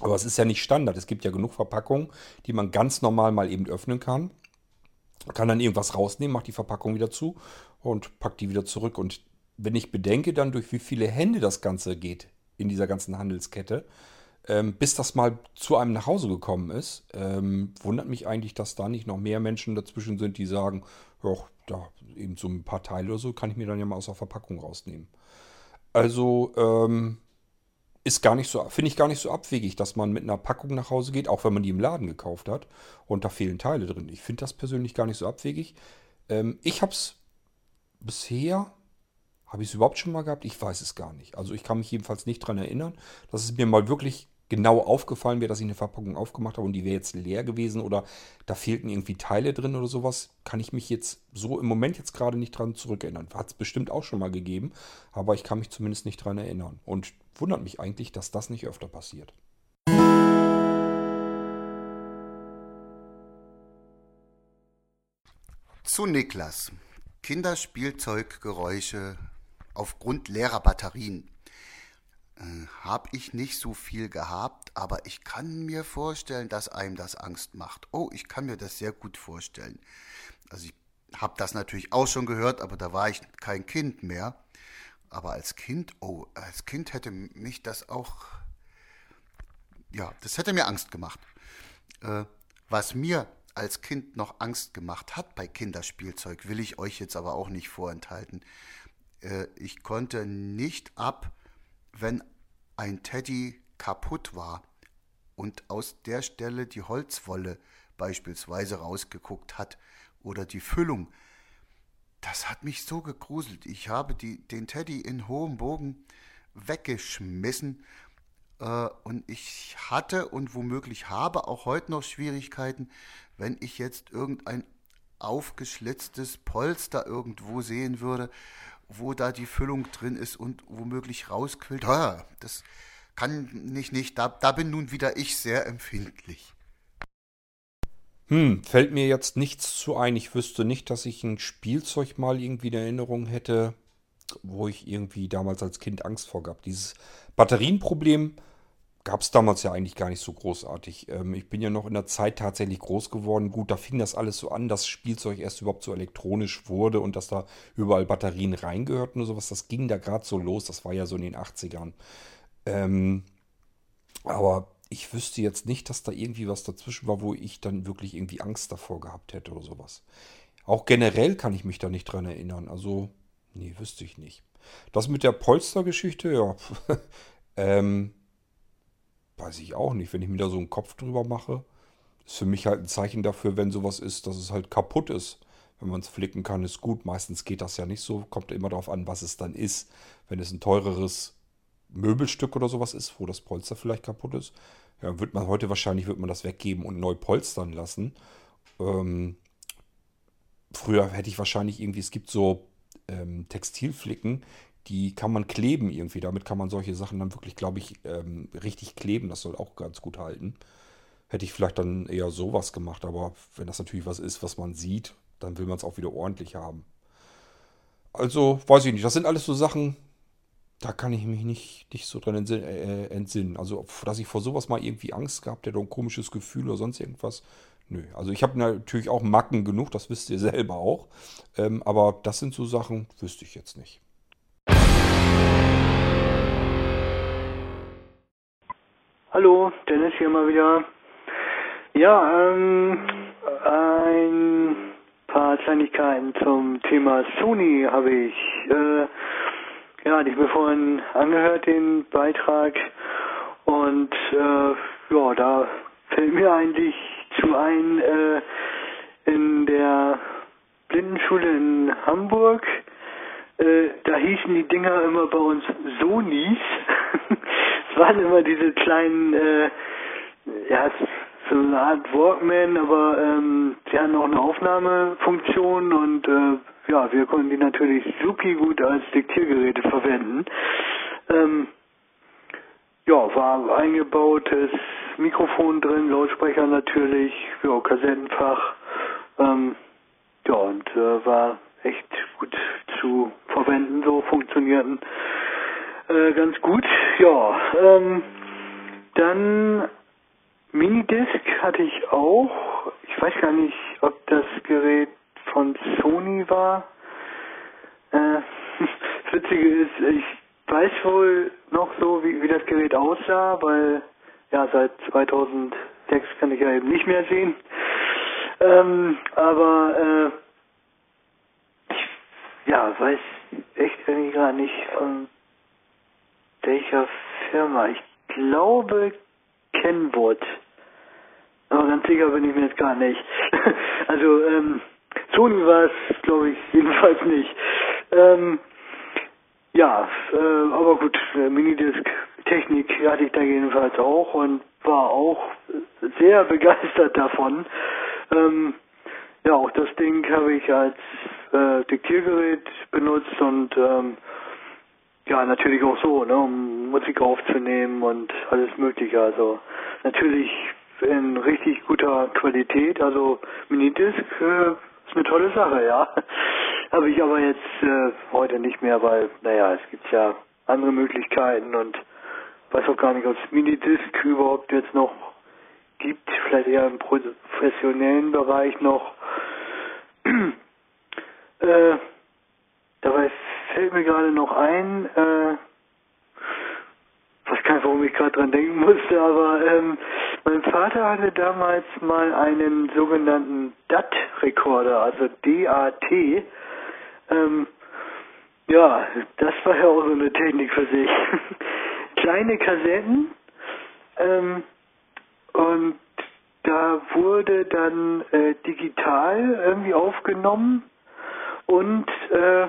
Speaker 1: Aber es ist ja nicht Standard. Es gibt ja genug Verpackungen, die man ganz normal mal eben öffnen kann. Kann dann irgendwas rausnehmen, macht die Verpackung wieder zu und packt die wieder zurück. Und wenn ich bedenke dann, durch wie viele Hände das Ganze geht in dieser ganzen Handelskette, ähm, bis das mal zu einem nach Hause gekommen ist, ähm, wundert mich eigentlich, dass da nicht noch mehr Menschen dazwischen sind, die sagen, ja, da eben so ein paar Teile oder so kann ich mir dann ja mal aus der Verpackung rausnehmen. Also, ähm, ist gar nicht so, finde ich gar nicht so abwegig, dass man mit einer Packung nach Hause geht, auch wenn man die im Laden gekauft hat und da fehlen Teile drin. Ich finde das persönlich gar nicht so abwegig. Ähm, ich habe es bisher, habe ich es überhaupt schon mal gehabt? Ich weiß es gar nicht. Also ich kann mich jedenfalls nicht daran erinnern, dass es mir mal wirklich genau aufgefallen wäre, dass ich eine Verpackung aufgemacht habe und die wäre jetzt leer gewesen oder da fehlten irgendwie Teile drin oder sowas, kann ich mich jetzt so im Moment jetzt gerade nicht dran zurückerinnern. Hat es bestimmt auch schon mal gegeben, aber ich kann mich zumindest nicht dran erinnern. Und wundert mich eigentlich, dass das nicht öfter passiert.
Speaker 3: Zu Niklas. Kinderspielzeuggeräusche aufgrund leerer Batterien. Äh, Habe ich nicht so viel gehabt, aber ich kann mir vorstellen, dass einem das Angst macht. Oh, ich kann mir das sehr gut vorstellen. Also ich habe das natürlich auch schon gehört, aber da war ich kein Kind mehr. Aber als Kind, oh, als Kind hätte mich das auch, ja, das hätte mir Angst gemacht. Äh, was mir als Kind noch Angst gemacht hat bei Kinderspielzeug, will ich euch jetzt aber auch nicht vorenthalten. Äh, ich konnte nicht ab, wenn ein Teddy kaputt war und aus der Stelle die Holzwolle beispielsweise rausgeguckt hat oder die Füllung das hat mich so gegruselt. Ich habe die, den Teddy in hohem Bogen weggeschmissen äh, und ich hatte und womöglich habe auch heute noch Schwierigkeiten, wenn ich jetzt irgendein aufgeschlitztes Polster irgendwo sehen würde, wo da die Füllung drin ist und womöglich rausquillt. Das kann ich nicht. Da, da bin nun wieder ich sehr empfindlich.
Speaker 1: Hm, fällt mir jetzt nichts zu ein. Ich wüsste nicht, dass ich ein Spielzeug mal irgendwie in Erinnerung hätte, wo ich irgendwie damals als Kind Angst vor gab. Dieses Batterienproblem gab es damals ja eigentlich gar nicht so großartig. Ähm, ich bin ja noch in der Zeit tatsächlich groß geworden. Gut, da fing das alles so an, dass Spielzeug erst überhaupt so elektronisch wurde und dass da überall Batterien reingehörten und sowas. Das ging da gerade so los. Das war ja so in den 80ern. Ähm, aber ich wüsste jetzt nicht, dass da irgendwie was dazwischen war, wo ich dann wirklich irgendwie Angst davor gehabt hätte oder sowas. Auch generell kann ich mich da nicht dran erinnern. Also, nee, wüsste ich nicht. Das mit der Polstergeschichte, ja, (laughs) ähm, weiß ich auch nicht. Wenn ich mir da so einen Kopf drüber mache, ist für mich halt ein Zeichen dafür, wenn sowas ist, dass es halt kaputt ist. Wenn man es flicken kann, ist gut. Meistens geht das ja nicht so. Kommt immer darauf an, was es dann ist. Wenn es ein teureres Möbelstück oder sowas ist, wo das Polster vielleicht kaputt ist, ja, wird man heute wahrscheinlich wird man das weggeben und neu polstern lassen. Ähm, früher hätte ich wahrscheinlich irgendwie, es gibt so ähm, Textilflicken, die kann man kleben irgendwie. Damit kann man solche Sachen dann wirklich, glaube ich, ähm, richtig kleben. Das soll auch ganz gut halten. Hätte ich vielleicht dann eher sowas gemacht, aber wenn das natürlich was ist, was man sieht, dann will man es auch wieder ordentlich haben. Also, weiß ich nicht. Das sind alles so Sachen, da kann ich mich nicht, nicht so dran äh, entsinnen. Also, dass ich vor sowas mal irgendwie Angst gehabt hätte, ein komisches Gefühl oder sonst irgendwas. Nö. Also, ich habe natürlich auch Macken genug, das wisst ihr selber auch. Ähm, aber das sind so Sachen, wüsste ich jetzt nicht.
Speaker 5: Hallo, Dennis hier mal wieder. Ja, ähm, ein paar Kleinigkeiten zum Thema Sony habe ich. Äh, ja, ich mir vorhin angehört, den Beitrag. Und äh, ja, da fällt mir eigentlich zu ein, äh, in der Blindenschule in Hamburg, äh, da hießen die Dinger immer bei uns Sonys. (laughs) (laughs) waren immer diese kleinen, äh, ja, so eine Art Walkman, aber ähm, sie hatten auch eine Aufnahmefunktion und äh, ja, wir konnten die natürlich supi gut als Diktiergeräte verwenden. Ähm, ja, war eingebautes Mikrofon drin, Lautsprecher natürlich, ja, Kassettenfach. Ähm, ja, und äh, war echt gut zu verwenden, so funktionierten äh, ganz gut. Ja, ähm, dann Minidisc hatte ich auch. Ich weiß gar nicht, ob das Gerät von Sony war. Äh, (laughs) Witzige ist, ich weiß wohl noch so, wie, wie das Gerät aussah, weil ja seit 2006 kann ich ja eben nicht mehr sehen. Ähm, aber äh, ich ja, weiß echt irgendwie gar nicht von welcher Firma. Ich glaube Kenwood. Aber ganz sicher bin ich mir jetzt gar nicht. (laughs) also ähm, Sony war es, glaube ich, jedenfalls nicht. Ähm, ja, äh, aber gut, äh, Minidisc-Technik hatte ich da jedenfalls auch und war auch sehr begeistert davon. Ähm, ja, auch das Ding habe ich als äh, Diktiergerät benutzt und ähm, ja, natürlich auch so, ne, um Musik aufzunehmen und alles Mögliche. Also natürlich in richtig guter Qualität. Also Minidisc äh, ist eine tolle Sache, ja. (laughs) Habe ich aber jetzt äh, heute nicht mehr, weil, naja, es gibt ja andere Möglichkeiten und weiß auch gar nicht, ob es Minidisc überhaupt jetzt noch gibt. Vielleicht eher im professionellen Bereich noch. (clears throat) äh, dabei fällt mir gerade noch ein, äh, weiß gar nicht, warum ich gerade dran denken musste, aber ähm, mein Vater hatte damals mal einen sogenannten DAT-Rekorder, also DAT. Ähm, ja, das war ja auch so eine Technik für sich. (laughs) Kleine Kassetten ähm, und da wurde dann äh, digital irgendwie aufgenommen und äh,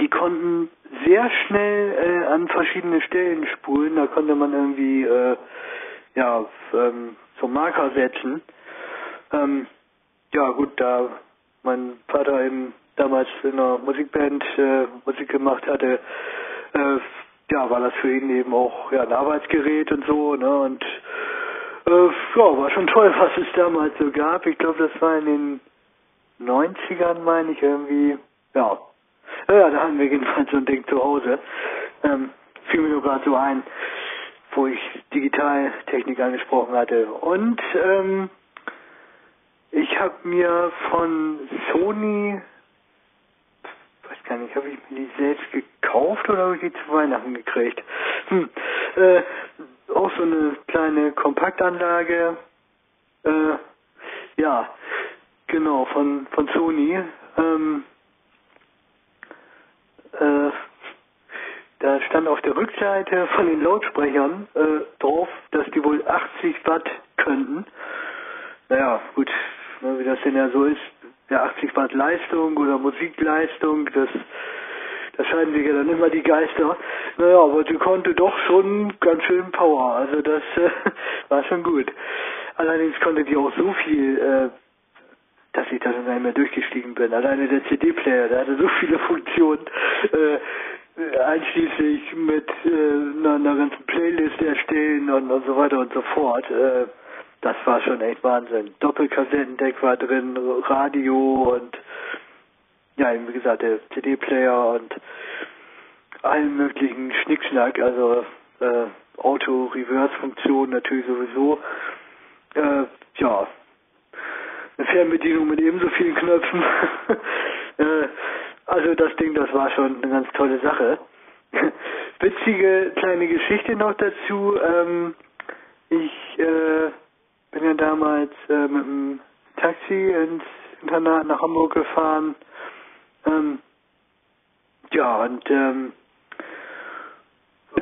Speaker 5: die konnten sehr schnell äh, an verschiedene Stellen spulen. Da konnte man irgendwie äh, ja ähm, so Marker setzen. Ähm, ja gut, da mein Vater eben damals in einer Musikband äh, Musik gemacht hatte, äh, ja, war das für ihn eben auch ja, ein Arbeitsgerät und so, ne? Und äh, ja, war schon toll, (laughs) was es damals so gab. Ich glaube, das war in den 90ern, meine ich, irgendwie, ja, ja, da hatten wir jedenfalls so ein Ding zu Hause. Ähm, fiel mir nur gerade so ein, wo ich Digitaltechnik angesprochen hatte. Und ähm, ich habe mir von Sony, weiß gar nicht, habe ich mir die selbst gekauft oder habe ich die zu Weihnachten gekriegt? Hm, äh, auch so eine kleine Kompaktanlage. Äh, ja, genau, von, von Sony. Ähm, äh, da stand auf der Rückseite von den Lautsprechern äh, drauf, dass die wohl 80 Watt könnten. Naja, gut, ne, wie das denn ja so ist, ja 80 Watt Leistung oder Musikleistung, das da scheiden sich ja dann immer die Geister. Naja, aber die konnte doch schon ganz schön Power, also das äh, (laughs) war schon gut. Allerdings konnte die auch so viel äh, dass ich da nicht mehr durchgestiegen bin. Alleine der CD-Player, der hatte so viele Funktionen, äh, einschließlich mit äh, einer, einer, ganzen Playlist erstellen und, und so weiter und so fort. Äh, das war schon echt Wahnsinn. Doppelkassettendeck war drin, Radio und ja, wie gesagt, der CD-Player und allen möglichen Schnickschnack, also äh, Auto-Reverse-Funktion natürlich sowieso. Äh, ja, eine Fernbedienung mit ebenso vielen Knöpfen. (laughs) äh, also das Ding, das war schon eine ganz tolle Sache. (laughs) Witzige kleine Geschichte noch dazu. Ähm, ich äh, bin ja damals äh, mit dem Taxi ins Internat nach Hamburg gefahren. Ähm, ja, und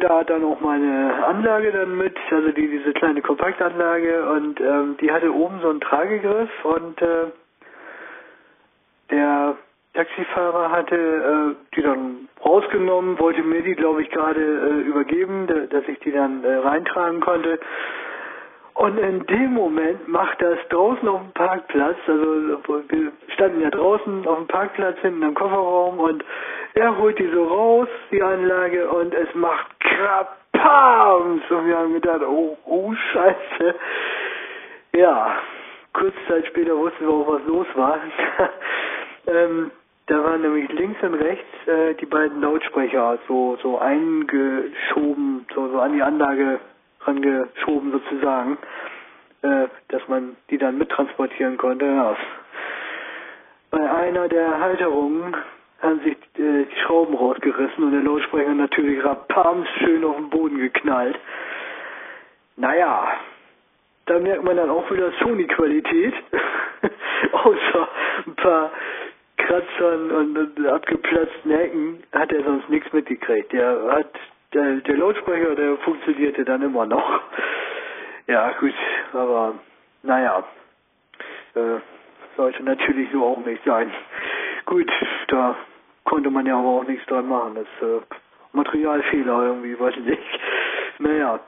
Speaker 5: da dann auch meine Anlage dann mit, also die diese kleine Kompaktanlage und ähm, die hatte oben so einen Tragegriff und äh, der Taxifahrer hatte äh, die dann rausgenommen, wollte mir die, glaube ich, gerade äh, übergeben, dass ich die dann äh, reintragen konnte. Und in dem Moment macht das draußen auf dem Parkplatz, also wir standen ja draußen auf dem Parkplatz hinten im Kofferraum und er holt die so raus, die Anlage, und es macht Krapams. Und wir haben gedacht, oh, oh Scheiße. Ja, kurze Zeit später wussten wir auch, was los war. (laughs) ähm, da waren nämlich links und rechts äh, die beiden Lautsprecher so so eingeschoben, so, so an die Anlage rangeschoben sozusagen, äh, dass man die dann mittransportieren konnte. Ja. Bei einer der Halterungen haben sich äh, die Schrauben rausgerissen und der Lautsprecher natürlich rapams schön auf den Boden geknallt. Naja, da merkt man dann auch wieder Sony-Qualität. (laughs) Außer ein paar Kratzern und abgeplatzten Hecken hat er sonst nichts mitgekriegt. Der hat der, der Lautsprecher, der funktionierte dann immer noch. Ja, gut, aber naja, äh, sollte natürlich so auch nicht sein. Gut, da konnte man ja aber auch nichts dran machen. Das äh, Materialfehler irgendwie, weiß ich nicht. (laughs) Naja.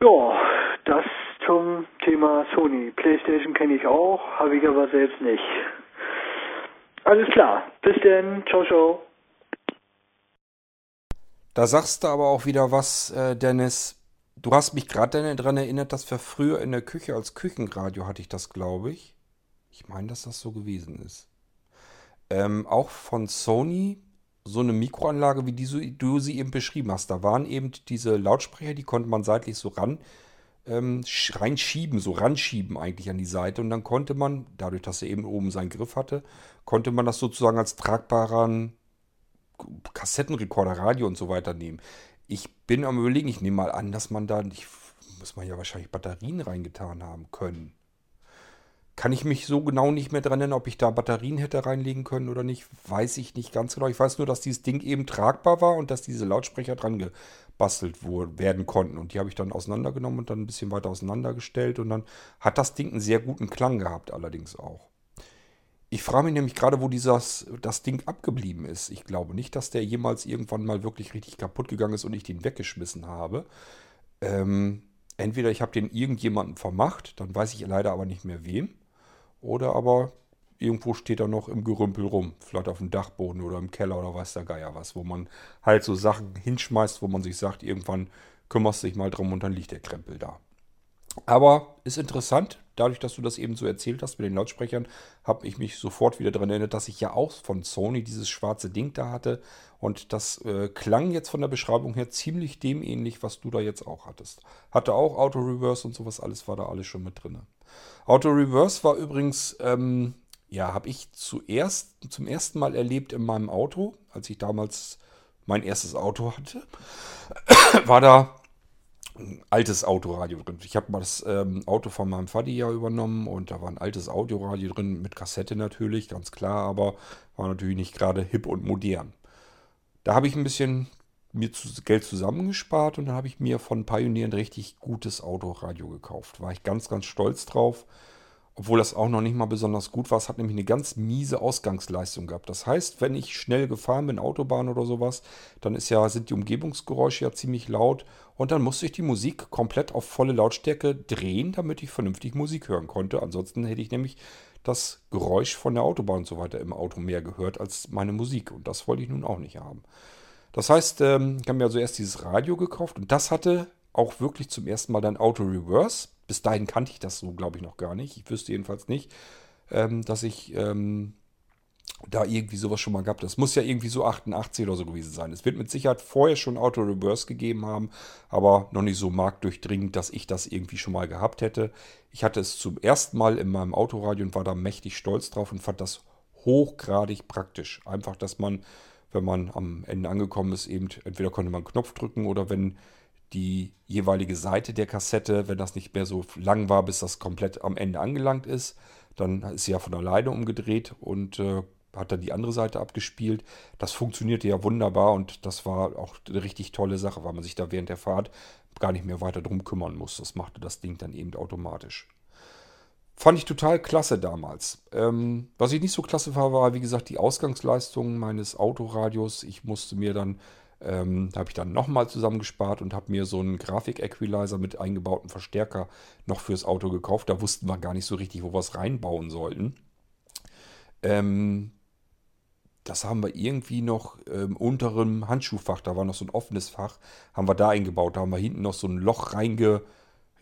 Speaker 5: Ja, das zum Thema Sony. Playstation kenne ich auch, habe ich aber selbst nicht. Alles klar. Bis denn. Ciao, ciao.
Speaker 1: Da sagst du aber auch wieder was, äh, Dennis. Du hast mich gerade daran erinnert, dass wir früher in der Küche als Küchenradio hatte ich das, glaube ich. Ich meine, dass das so gewesen ist. Ähm, auch von Sony so eine Mikroanlage, wie die du sie eben beschrieben hast. Da waren eben diese Lautsprecher, die konnte man seitlich so ran ähm, reinschieben, so ranschieben eigentlich an die Seite. Und dann konnte man, dadurch, dass er eben oben seinen Griff hatte, konnte man das sozusagen als tragbaren Kassettenrekorder, Radio und so weiter nehmen. Ich bin am überlegen, ich nehme mal an, dass man da, ich, muss man ja wahrscheinlich Batterien reingetan haben können. Kann ich mich so genau nicht mehr dran erinnern, ob ich da Batterien hätte reinlegen können oder nicht, weiß ich nicht ganz genau. Ich weiß nur, dass dieses Ding eben tragbar war und dass diese Lautsprecher dran gebastelt werden konnten. Und die habe ich dann auseinandergenommen und dann ein bisschen weiter auseinandergestellt. Und dann hat das Ding einen sehr guten Klang gehabt, allerdings auch. Ich frage mich nämlich gerade, wo dieses, das Ding abgeblieben ist. Ich glaube nicht, dass der jemals irgendwann mal wirklich richtig kaputt gegangen ist und ich den weggeschmissen habe. Ähm, entweder ich habe den irgendjemandem vermacht, dann weiß ich leider aber nicht mehr wem. Oder aber irgendwo steht er noch im Gerümpel rum. Vielleicht auf dem Dachboden oder im Keller oder weiß der Geier was. Wo man halt so Sachen hinschmeißt, wo man sich sagt, irgendwann kümmerst du dich mal drum und dann liegt der Krempel da. Aber ist interessant, dadurch, dass du das eben so erzählt hast mit den Lautsprechern, habe ich mich sofort wieder daran erinnert, dass ich ja auch von Sony dieses schwarze Ding da hatte. Und das äh, klang jetzt von der Beschreibung her ziemlich dem ähnlich, was du da jetzt auch hattest. Hatte auch Auto Reverse und sowas, alles war da alles schon mit drin. Auto Reverse war übrigens, ähm, ja, habe ich zuerst, zum ersten Mal erlebt in meinem Auto, als ich damals mein erstes Auto hatte. (coughs) war da altes Autoradio drin. Ich habe mal das ähm, Auto von meinem Vati ja übernommen und da war ein altes Autoradio drin, mit Kassette natürlich, ganz klar, aber war natürlich nicht gerade hip und modern. Da habe ich ein bisschen mir Geld zusammengespart und dann habe ich mir von Pioneer ein richtig gutes Autoradio gekauft. War ich ganz, ganz stolz drauf. Obwohl das auch noch nicht mal besonders gut war. Es hat nämlich eine ganz miese Ausgangsleistung gehabt. Das heißt, wenn ich schnell gefahren bin, Autobahn oder sowas, dann ist ja, sind die Umgebungsgeräusche ja ziemlich laut. Und dann musste ich die Musik komplett auf volle Lautstärke drehen, damit ich vernünftig Musik hören konnte. Ansonsten hätte ich nämlich das Geräusch von der Autobahn und so weiter im Auto mehr gehört als meine Musik. Und das wollte ich nun auch nicht haben. Das heißt, ähm, ich habe mir also erst dieses Radio gekauft und das hatte auch wirklich zum ersten Mal dann Auto Reverse. Bis dahin kannte ich das so, glaube ich, noch gar nicht. Ich wüsste jedenfalls nicht, ähm, dass ich ähm, da irgendwie sowas schon mal gab. Das muss ja irgendwie so 88 oder so gewesen sein. Es wird mit Sicherheit vorher schon Auto Reverse gegeben haben, aber noch nicht so marktdurchdringend, dass ich das irgendwie schon mal gehabt hätte. Ich hatte es zum ersten Mal in meinem Autoradio und war da mächtig stolz drauf und fand das hochgradig praktisch. Einfach, dass man, wenn man am Ende angekommen ist, eben entweder konnte man einen Knopf drücken oder wenn die jeweilige Seite der Kassette, wenn das nicht mehr so lang war, bis das komplett am Ende angelangt ist, dann ist sie ja von alleine umgedreht und äh, hat dann die andere Seite abgespielt. Das funktionierte ja wunderbar und das war auch eine richtig tolle Sache, weil man sich da während der Fahrt gar nicht mehr weiter drum kümmern muss. Das machte das Ding dann eben automatisch. Fand ich total klasse damals. Ähm, was ich nicht so klasse war, war, wie gesagt, die Ausgangsleistung meines Autoradios. Ich musste mir dann, ähm, habe ich dann nochmal zusammengespart und habe mir so einen Grafik-Equalizer mit eingebautem Verstärker noch fürs Auto gekauft. Da wussten wir gar nicht so richtig, wo wir es reinbauen sollten. Ähm, das haben wir irgendwie noch im unteren Handschuhfach, da war noch so ein offenes Fach, haben wir da eingebaut. Da haben wir hinten noch so ein Loch reinge...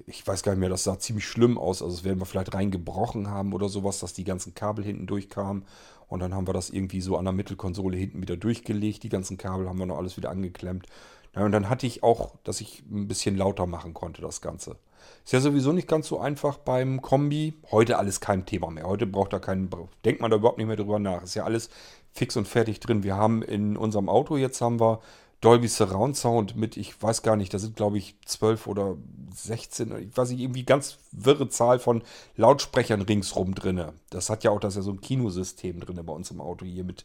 Speaker 1: Ich weiß gar nicht mehr, das sah ziemlich schlimm aus. Also das werden wir vielleicht reingebrochen haben oder sowas, dass die ganzen Kabel hinten durchkamen. Und dann haben wir das irgendwie so an der Mittelkonsole hinten wieder durchgelegt. Die ganzen Kabel haben wir noch alles wieder angeklemmt. Ja, und dann hatte ich auch, dass ich ein bisschen lauter machen konnte, das Ganze. Ist ja sowieso nicht ganz so einfach beim Kombi. Heute alles kein Thema mehr. Heute braucht da keinen, denkt man da überhaupt nicht mehr drüber nach. Ist ja alles fix und fertig drin. Wir haben in unserem Auto jetzt haben wir Dolby Surround Sound mit, ich weiß gar nicht, da sind glaube ich 12 oder 16, ich weiß nicht, irgendwie ganz wirre Zahl von Lautsprechern ringsrum drin. Das hat ja auch, das ist ja so ein Kinosystem drin bei uns im Auto hier mit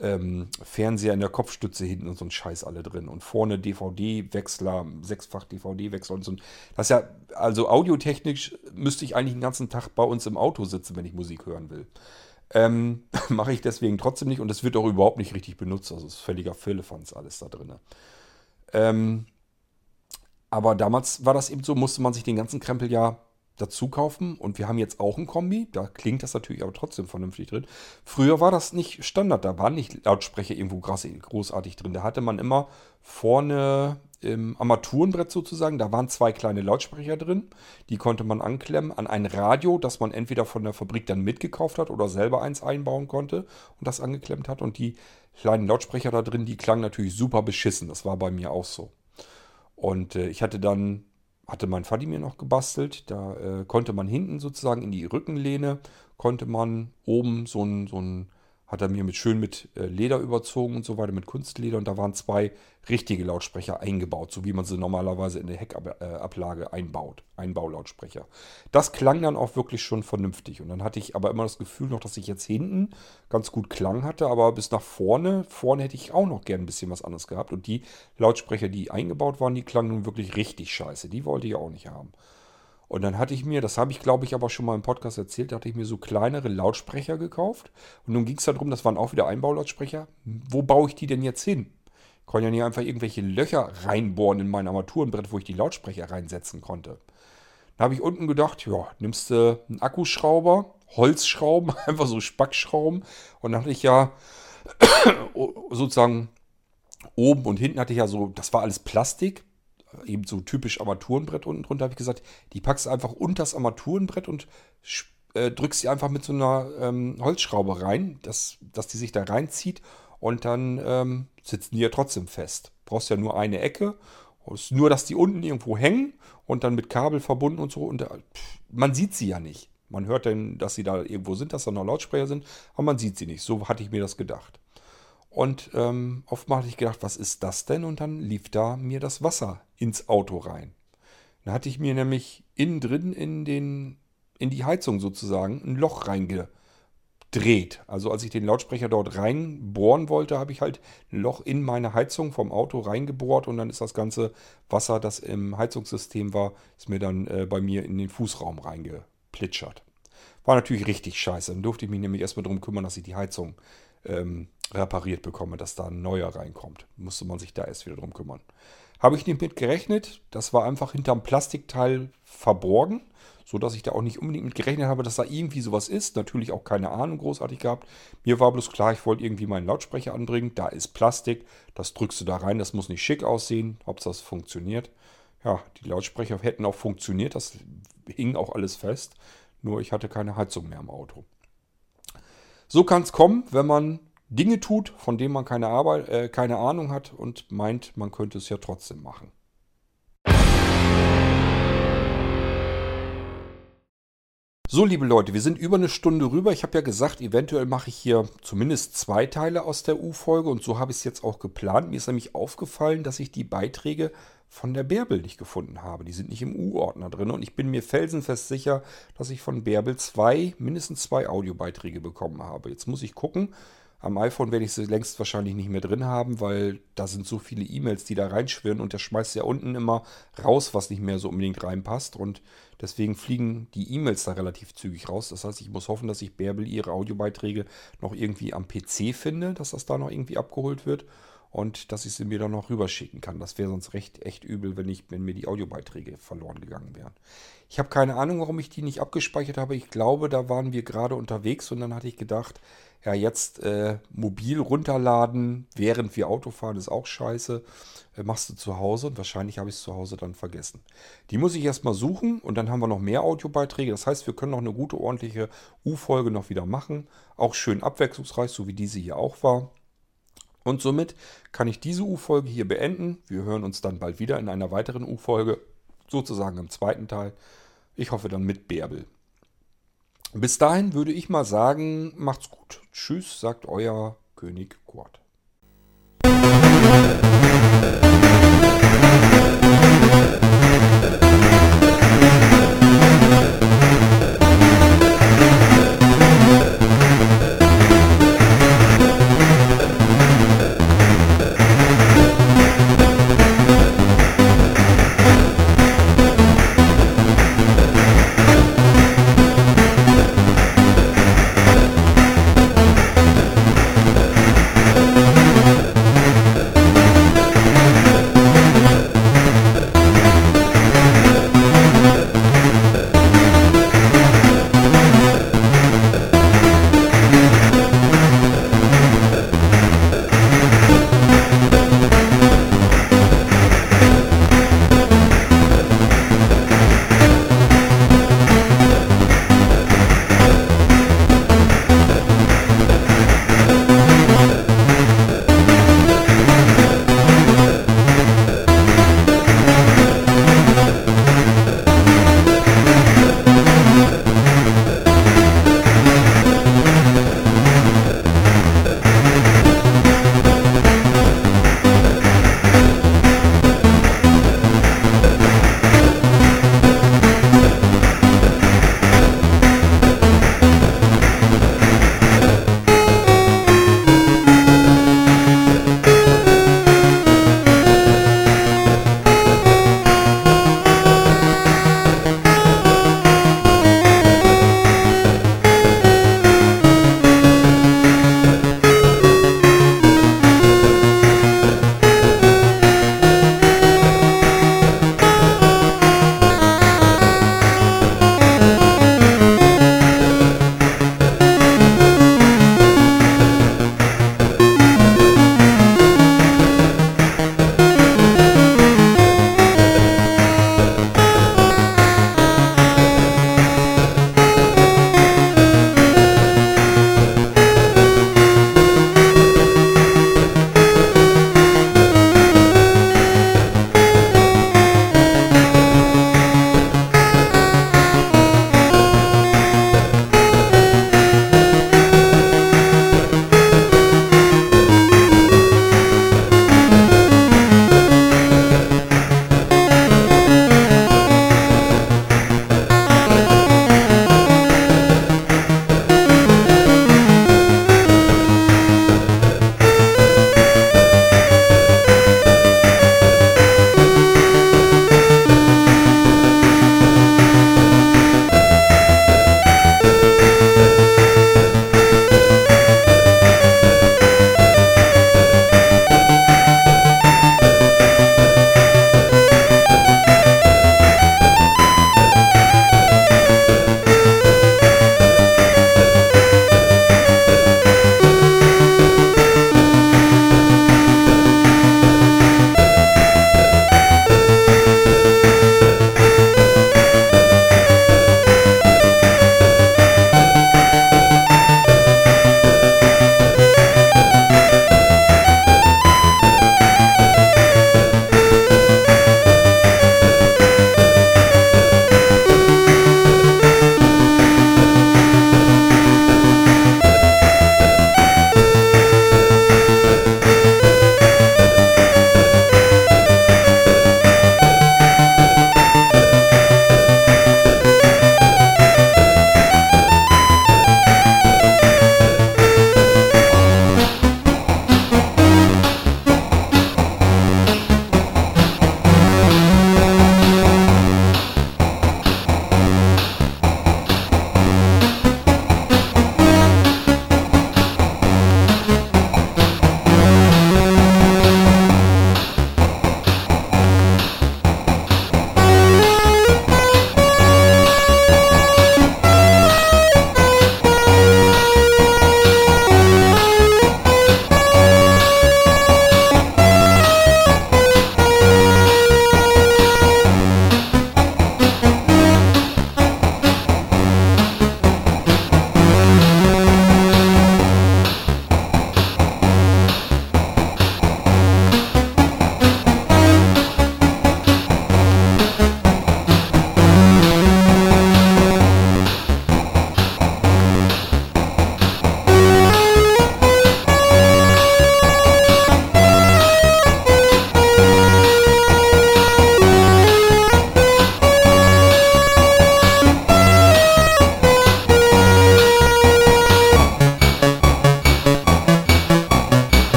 Speaker 1: ähm, Fernseher in der Kopfstütze hinten und so ein Scheiß alle drin. Und vorne DVD-Wechsler, sechsfach DVD-Wechsler und so. Das ist ja, also audiotechnisch müsste ich eigentlich den ganzen Tag bei uns im Auto sitzen, wenn ich Musik hören will. Ähm, (laughs) Mache ich deswegen trotzdem nicht und es wird auch überhaupt nicht richtig benutzt. Also es ist völliger Firlefanz alles da drin. Ähm, aber damals war das eben so, musste man sich den ganzen Krempel ja dazu kaufen. Und wir haben jetzt auch ein Kombi. Da klingt das natürlich aber trotzdem vernünftig drin. Früher war das nicht Standard. Da waren nicht Lautsprecher irgendwo großartig drin. Da hatte man immer vorne im Armaturenbrett sozusagen, da waren zwei kleine Lautsprecher drin. Die konnte man anklemmen an ein Radio, das man entweder von der Fabrik dann mitgekauft hat oder selber eins einbauen konnte und das angeklemmt hat. Und die kleinen Lautsprecher da drin, die klangen natürlich super beschissen. Das war bei mir auch so. Und äh, ich hatte dann hatte mein Vati mir noch gebastelt. Da äh, konnte man hinten sozusagen in die Rückenlehne, konnte man oben so ein, so ein hat er mir mit schön mit äh, Leder überzogen und so weiter, mit Kunstleder. Und da waren zwei richtige Lautsprecher eingebaut, so wie man sie normalerweise in der Heckablage einbaut. Einbaulautsprecher. Das klang dann auch wirklich schon vernünftig. Und dann hatte ich aber immer das Gefühl noch, dass ich jetzt hinten ganz gut Klang hatte, aber bis nach vorne, vorne hätte ich auch noch gern ein bisschen was anderes gehabt. Und die Lautsprecher, die eingebaut waren, die klangen nun wirklich richtig scheiße. Die wollte ich auch nicht haben. Und dann hatte ich mir, das habe ich glaube ich aber schon mal im Podcast erzählt, da hatte ich mir so kleinere Lautsprecher gekauft. Und nun ging es darum, das waren auch wieder Einbaulautsprecher. Wo baue ich die denn jetzt hin? Ich konnte ja nicht einfach irgendwelche Löcher reinbohren in mein Armaturenbrett, wo ich die Lautsprecher reinsetzen konnte. Da habe ich unten gedacht, ja, nimmst du einen Akkuschrauber, Holzschrauben, (laughs) einfach so Spackschrauben. Und dann hatte ich ja (coughs) sozusagen oben und hinten hatte ich ja so, das war alles Plastik eben so typisch Armaturenbrett unten drunter, habe ich gesagt, die packst du einfach unter das Armaturenbrett und äh, drückst sie einfach mit so einer ähm, Holzschraube rein, dass, dass die sich da reinzieht und dann ähm, sitzen die ja trotzdem fest. Brauchst ja nur eine Ecke, nur, dass die unten irgendwo hängen und dann mit Kabel verbunden und so. Und äh, man sieht sie ja nicht. Man hört dann, dass sie da irgendwo sind, dass da noch Lautsprecher sind, aber man sieht sie nicht. So hatte ich mir das gedacht. Und ähm, oftmals hatte ich gedacht, was ist das denn? Und dann lief da mir das Wasser ins Auto rein. Da hatte ich mir nämlich innen drin in, den, in die Heizung sozusagen ein Loch reingedreht. Also als ich den Lautsprecher dort reinbohren wollte, habe ich halt ein Loch in meine Heizung vom Auto reingebohrt und dann ist das ganze Wasser, das im Heizungssystem war, ist mir dann äh, bei mir in den Fußraum reingeplitschert. War natürlich richtig scheiße. Dann durfte ich mich nämlich erstmal darum kümmern, dass ich die Heizung ähm, repariert bekomme, dass da ein neuer reinkommt. Musste man sich da erst wieder drum kümmern. Habe ich nicht mit gerechnet. Das war einfach hinterm Plastikteil verborgen, sodass ich da auch nicht unbedingt mit gerechnet habe, dass da irgendwie sowas ist. Natürlich auch keine Ahnung großartig gehabt. Mir war bloß klar, ich wollte irgendwie meinen Lautsprecher anbringen. Da ist Plastik, das drückst du da rein. Das muss nicht schick aussehen, ob das funktioniert. Ja, die Lautsprecher hätten auch funktioniert. Das hing auch alles fest. Nur ich hatte keine Heizung mehr im Auto. So kann es kommen, wenn man Dinge tut, von denen man keine, Arbeit, äh, keine Ahnung hat und meint, man könnte es ja trotzdem machen. So, liebe Leute, wir sind über eine Stunde rüber. Ich habe ja gesagt, eventuell mache ich hier zumindest zwei Teile aus der U-Folge und so habe ich es jetzt auch geplant. Mir ist nämlich aufgefallen, dass ich die Beiträge von der Bärbel nicht gefunden habe. Die sind nicht im U-Ordner drin und ich bin mir felsenfest sicher, dass ich von Bärbel zwei, mindestens zwei Audiobeiträge bekommen habe. Jetzt muss ich gucken. Am iPhone werde ich sie längst wahrscheinlich nicht mehr drin haben, weil da sind so viele E-Mails, die da reinschwirren und der schmeißt ja unten immer raus, was nicht mehr so unbedingt reinpasst. Und deswegen fliegen die E-Mails da relativ zügig raus. Das heißt, ich muss hoffen, dass ich Bärbel ihre Audiobeiträge noch irgendwie am PC finde, dass das da noch irgendwie abgeholt wird und dass ich sie mir dann noch rüberschicken kann. Das wäre sonst recht echt übel, wenn, ich, wenn mir die Audiobeiträge verloren gegangen wären. Ich habe keine Ahnung, warum ich die nicht abgespeichert habe. Ich glaube, da waren wir gerade unterwegs und dann hatte ich gedacht, ja, jetzt äh, mobil runterladen, während wir Auto fahren, ist auch scheiße. Äh, machst du zu Hause und wahrscheinlich habe ich es zu Hause dann vergessen. Die muss ich erstmal suchen und dann haben wir noch mehr Audiobeiträge. Das heißt, wir können noch eine gute, ordentliche U-Folge noch wieder machen. Auch schön abwechslungsreich, so wie diese hier auch war. Und somit kann ich diese U-Folge hier beenden. Wir hören uns dann bald wieder in einer weiteren U-Folge, sozusagen im zweiten Teil. Ich hoffe dann mit Bärbel. Bis dahin würde ich mal sagen, macht's gut. Tschüss, sagt euer König Kurt.